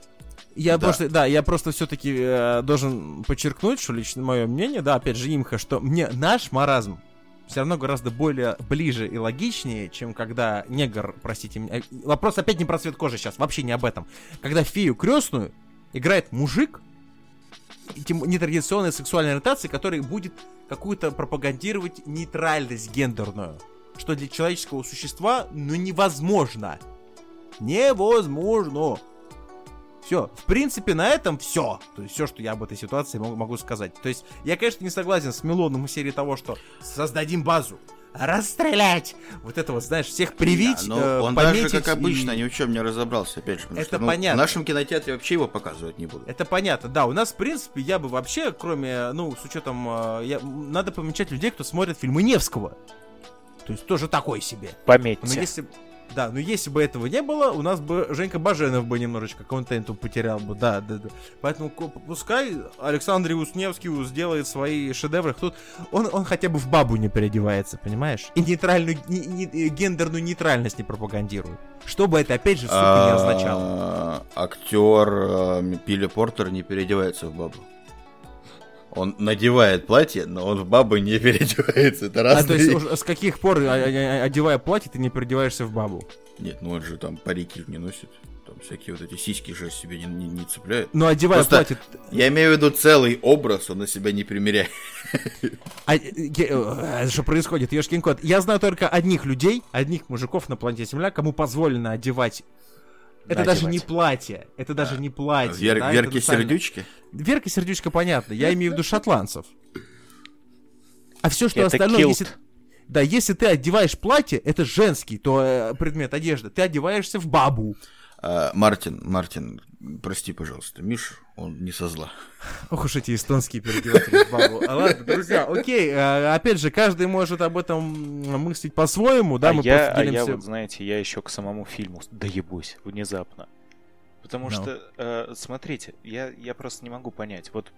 Я Да. просто, да, я просто все-таки должен подчеркнуть, что лично мое мнение, да, опять же, имха, что мне наш маразм все равно гораздо более ближе и логичнее, чем когда негр, простите меня, э, вопрос опять не про цвет кожи сейчас, вообще не об этом. Когда фею крестную играет мужик, нетрадиционной сексуальной ориентации, который будет какую-то пропагандировать нейтральность гендерную, что для человеческого существа, ну, невозможно. Невозможно. Все, в принципе, на этом все. То есть все, что я об этой ситуации могу, сказать. То есть я, конечно, не согласен с Милоном из серии того, что создадим базу, расстрелять, вот это вот, знаешь, всех привить, Да, но э, он даже, пометить как обычно, и- ни в чем не разобрался, опять же. Это что, ну, понятно. В нашем кинотеатре вообще его показывать не будут. Это понятно, да. У нас, в принципе, я бы вообще, кроме, ну, с учетом, э, я- надо помечать людей, кто смотрит фильмы Невского. То есть тоже такой себе. Но Пометьте. если, да, но если бы этого не было, у нас бы Женька Баженов бы немножечко контенту потерял бы, да, да, да. Поэтому пускай Александр Усневский сделает свои шедевры. Тут он, он хотя бы в бабу не переодевается, понимаешь? И нейтральную, не- не- э, гендерную нейтральность не пропагандирует. Что бы это, опять же, сука, не означало. А, Актер э, Пилли Портер не переодевается в бабу. Он надевает платье, но он в бабу не переодевается. Это А разные то есть уж с каких пор, а- а- а- одевая платье, ты не переодеваешься в бабу? Нет, ну он же там парики не носит. Там всякие вот эти сиськи же себе не, не- не цепляет. Но одевая Просто- платье... Я имею в виду целый образ, он на себя не примеряет. А, э, э, что происходит? Ёшкин кот. Я знаю только одних людей, одних мужиков на планете Земля, кому позволено одевать. Это Да, даже не платье. Это даже не платье. Вер- да, Верки сердючки. Верка сердючка понятно. Я имею в виду шотландцев. А все, что Это остальное, килт. если... Да, если ты одеваешь платье, это женский то э, предмет одежды. Ты одеваешься в бабу. А, Мартин, Мартин, прости, пожалуйста, Миш, он не со зла. Ох уж эти эстонские переодеватели в бабу. А ладно, друзья, окей. э, Опять же, каждый может об этом мыслить по-своему, да, а мы я, просто а я делимся... вот, знаете, я еще к самому фильму доебусь внезапно. Потому Ну. что, э, смотрите, я, я просто не могу понять, вот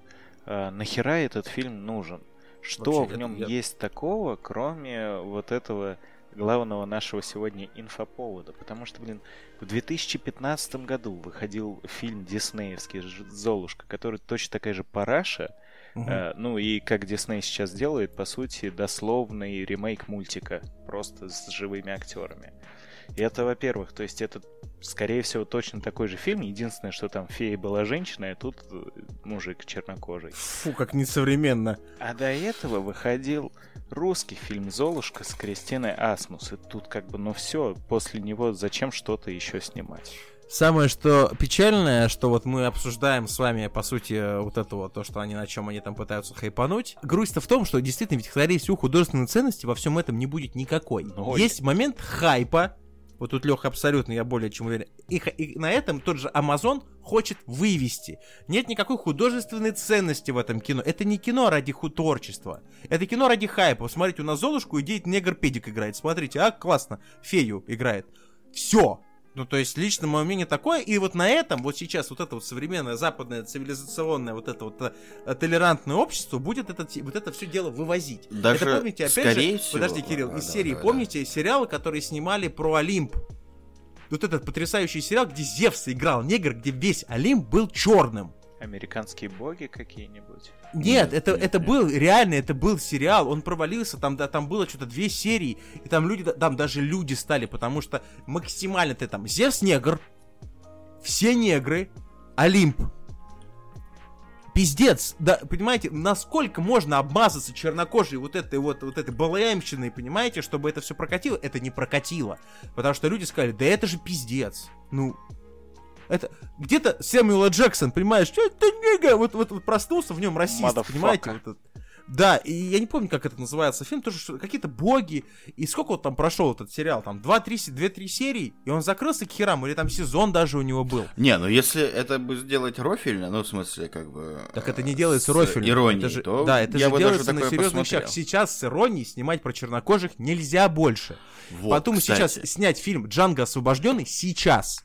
э, нахера этот фильм нужен? Что Вообще, в нем я- есть такого, кроме вот этого главного нашего сегодня инфоповода? Потому что, блин, в 2015 году выходил фильм диснеевский «Ж- «Золушка», который точно такая же параша, Мгм. Э, ну и как Дисней сейчас делает, по сути, дословный ремейк мультика, просто с живыми актерами. И это, во-первых, то есть это, скорее всего, точно такой же фильм. Единственное, что там фея была женщина, а тут э, мужик чернокожий. Фу, как несовременно. А до этого выходил русский фильм «Золушка» с Кристиной Асмус. И тут как бы, ну все, после него зачем что-то еще снимать? Самое, что печальное, что вот мы обсуждаем с вами, по сути, вот это вот, то, что они, на чем они там пытаются хайпануть. Грусть-то в том, что действительно, ведь, скорее всего, художественной ценности во всем этом не будет никакой. Ноль. Есть момент хайпа, вот тут Леха абсолютно, я более чем уверен. И, и на этом тот же Amazon хочет вывести. Нет никакой художественной ценности в этом кино. Это не кино ради творчества. Это кино ради хайпа. Смотрите, у нас Золушку идет негр Педик играет. Смотрите, а, классно. Фею играет. Все. Ну, то есть, лично мое мнение такое, и вот на этом, вот сейчас, вот это вот современное, западное, цивилизационное, вот это вот э, толерантное общество будет это, вот это все дело вывозить. Даже, это помните, опять скорее же, всего- подожди, Кирилл, Да, из да, серии, да, да. помните сериалы, которые снимали про Олимп? Вот этот потрясающий сериал, где Зевс играл негр, где весь Олимп был черным. Американские боги какие-нибудь? Нет, Нет, это, нет, это нет. был реально, это был сериал, он провалился, там, да, там было что-то две серии, и там люди, там даже люди стали, потому что максимально ты там, Зевс негр, все негры, Олимп. Пиздец, да, понимаете, насколько можно обмазаться чернокожей вот этой вот, вот этой балаемщиной, понимаете, чтобы это все прокатило? Это не прокатило, потому что люди сказали, да это же пиздец, ну, это где-то Сэмюэл. Джексон, понимаешь, что это нигга, вот, вот, вот проснулся в нем расист, Motherfucker. понимаете? Вот это. Да, и я не помню, как это называется фильм, тоже какие-то боги, и сколько вот там прошел этот сериал, там 2-3 серии, и он закрылся к херам, или там сезон даже у него был. Не, ну если это бы сделать рофильно, ну в смысле как бы... Так это не делается рофильно. Иронией, это же, то да, это я же делается на серьезных посмотрел. вещах. Сейчас с иронией снимать про чернокожих нельзя больше. Вот, Потом кстати. сейчас снять фильм Джанго освобожденный сейчас.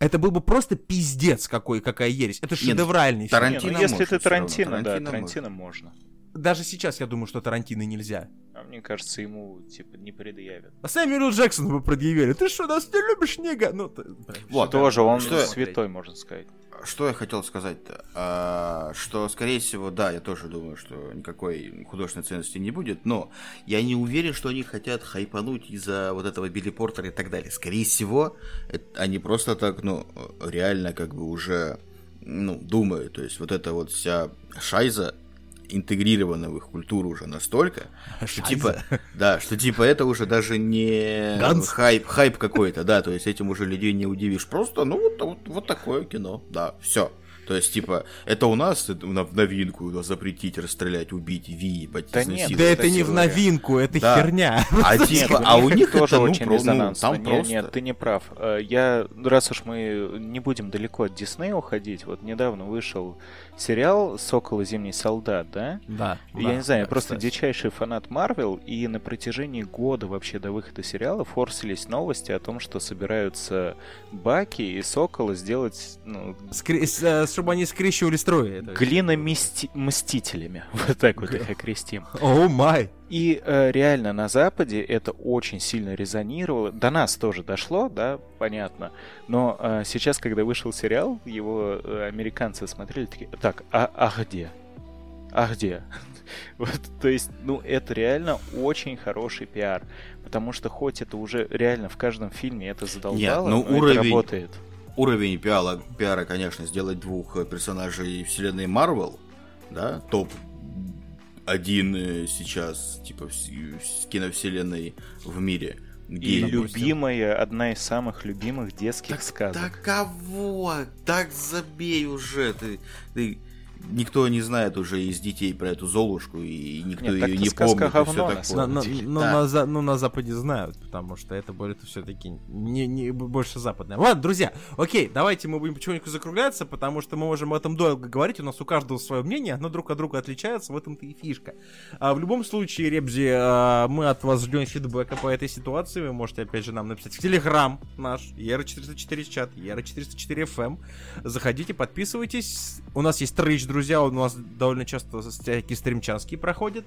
Это был бы просто пиздец какой, какая ересь. Это Нет, шедевральный фильм. Тарантино Не, ну, если можно ты всё равно, Тарантино, да, Тарантино Тарантино можно. Даже сейчас я думаю, что Тарантино нельзя. А мне кажется, ему, типа, не предъявят. А Сэмюэл Джексон бы предъявили. Ты что, нас не любишь, нега? Ну, ты- блин, Вот, Тоже он что- святой, можно сказать. Что я хотел сказать-то? А, что, скорее всего, да, я тоже думаю, что никакой художественной ценности не будет, но я не уверен, что они хотят хайпануть из-за вот этого Билли Портера и так далее. Скорее всего, это- они просто так, ну, реально как бы уже, ну, думают. То есть вот эта вот вся шайза интегрирована в их культуру уже настолько, что типа, да, что типа это уже даже не Ганс. хайп, хайп какой-то, да, то есть этим уже людей не удивишь. Просто, ну, вот, вот, вот такое кино, да, все. То есть, типа, это у нас в новинку запретить, расстрелять, убить, въебать, Да нет. Да это не в новинку, это Да. херня. А Нет, типа, а у них тоже это, ну, очень про- ну, резонансно. там Не- просто... Нет, ты не прав. Э, Я, раз уж мы не будем далеко от Диснея уходить, вот недавно вышел сериал «Сокол и зимний солдат», да? Да. я не знаю, я просто кстати. дичайший фанат Марвел, и на протяжении года вообще до выхода сериала форсились новости о том, что собираются Баки и Сокола сделать ну, Скре- с- э, Чтобы они скрещивали строи. глиномстителями. Вот так вот их окрестим. О май. И э, реально на Западе это очень сильно резонировало. До нас тоже дошло, да, понятно. Но э, сейчас, когда вышел сериал, его э, американцы смотрели такие, так, а, а где? А где? Вот, то есть, ну, это реально очень хороший пиар. Потому что хоть это уже реально в каждом фильме это задолбало, ну, но уровень- это работает. Уровень пиара, пиара, конечно, сделать двух э, персонажей вселенной Марвел, да, топ один э, сейчас, типа, с- киновселенной в мире. И Гей, допустим. любимая, одна из самых любимых детских сказок. Да кого? Так забей уже. Ты, ты никто не знает уже из детей про эту Золушку, и никто Нет, ее не помнит, и все говно, такое. На- на- ну, Да. на, за- ну, на Западе знают, потому что это будет все-таки не, не больше западное. Ладно, друзья, окей, давайте мы будем потихоньку закругляться, потому что мы можем об этом долго говорить, у нас у каждого свое мнение, оно друг от друга отличается, в этом-то и фишка. А в любом случае, Ребзи, а, мы от вас ждем фидбэка по этой ситуации, вы можете опять же нам написать в Телеграм наш, ERA404 чат, ERA404 FM. Заходите, подписывайтесь. У нас есть трыч, друзья, у нас довольно часто всякие стримчанские проходят.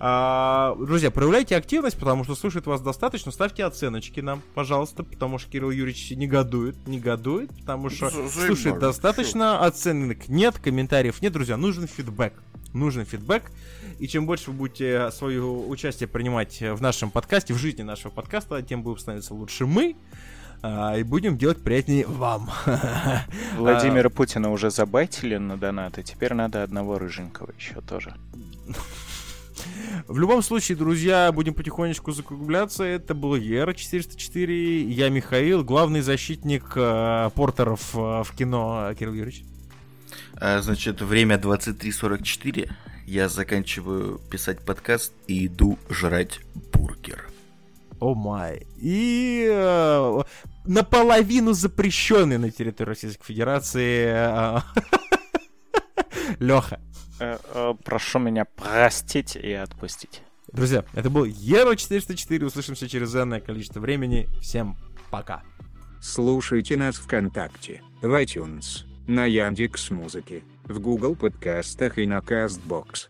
А, друзья, проявляйте активность, потому что слушает вас достаточно. Ставьте оценочки нам, пожалуйста, потому что Кирилл Юрьевич негодует, негодует, потому что За- слушает достаточно, оценок нет, комментариев нет, друзья, нужен фидбэк. Нужен фидбэк, и чем больше вы будете свое участие принимать в нашем подкасте, в жизни нашего подкаста, тем будем становиться лучше мы, а, и будем делать приятнее вам. Владимира Путина уже забайтили на донаты, теперь надо одного рыженького еще тоже. В любом случае, друзья, будем потихонечку закругляться. Это был Ера 404, я Михаил, главный защитник э, портеров э, в кино Кирилл Юрьевич. А, значит, время 23.44. Я заканчиваю писать подкаст и иду жрать бургер. О май. И э, наполовину запрещенный на территории Российской Федерации Леха. Э, э, Прошу меня простить и отпустить. Друзья, это был Ера 404. Услышимся через энное количество времени. Всем пока. Слушайте нас ВКонтакте, в iTunes, на Яндекс Музыке, в Google подкастах и на Castbox.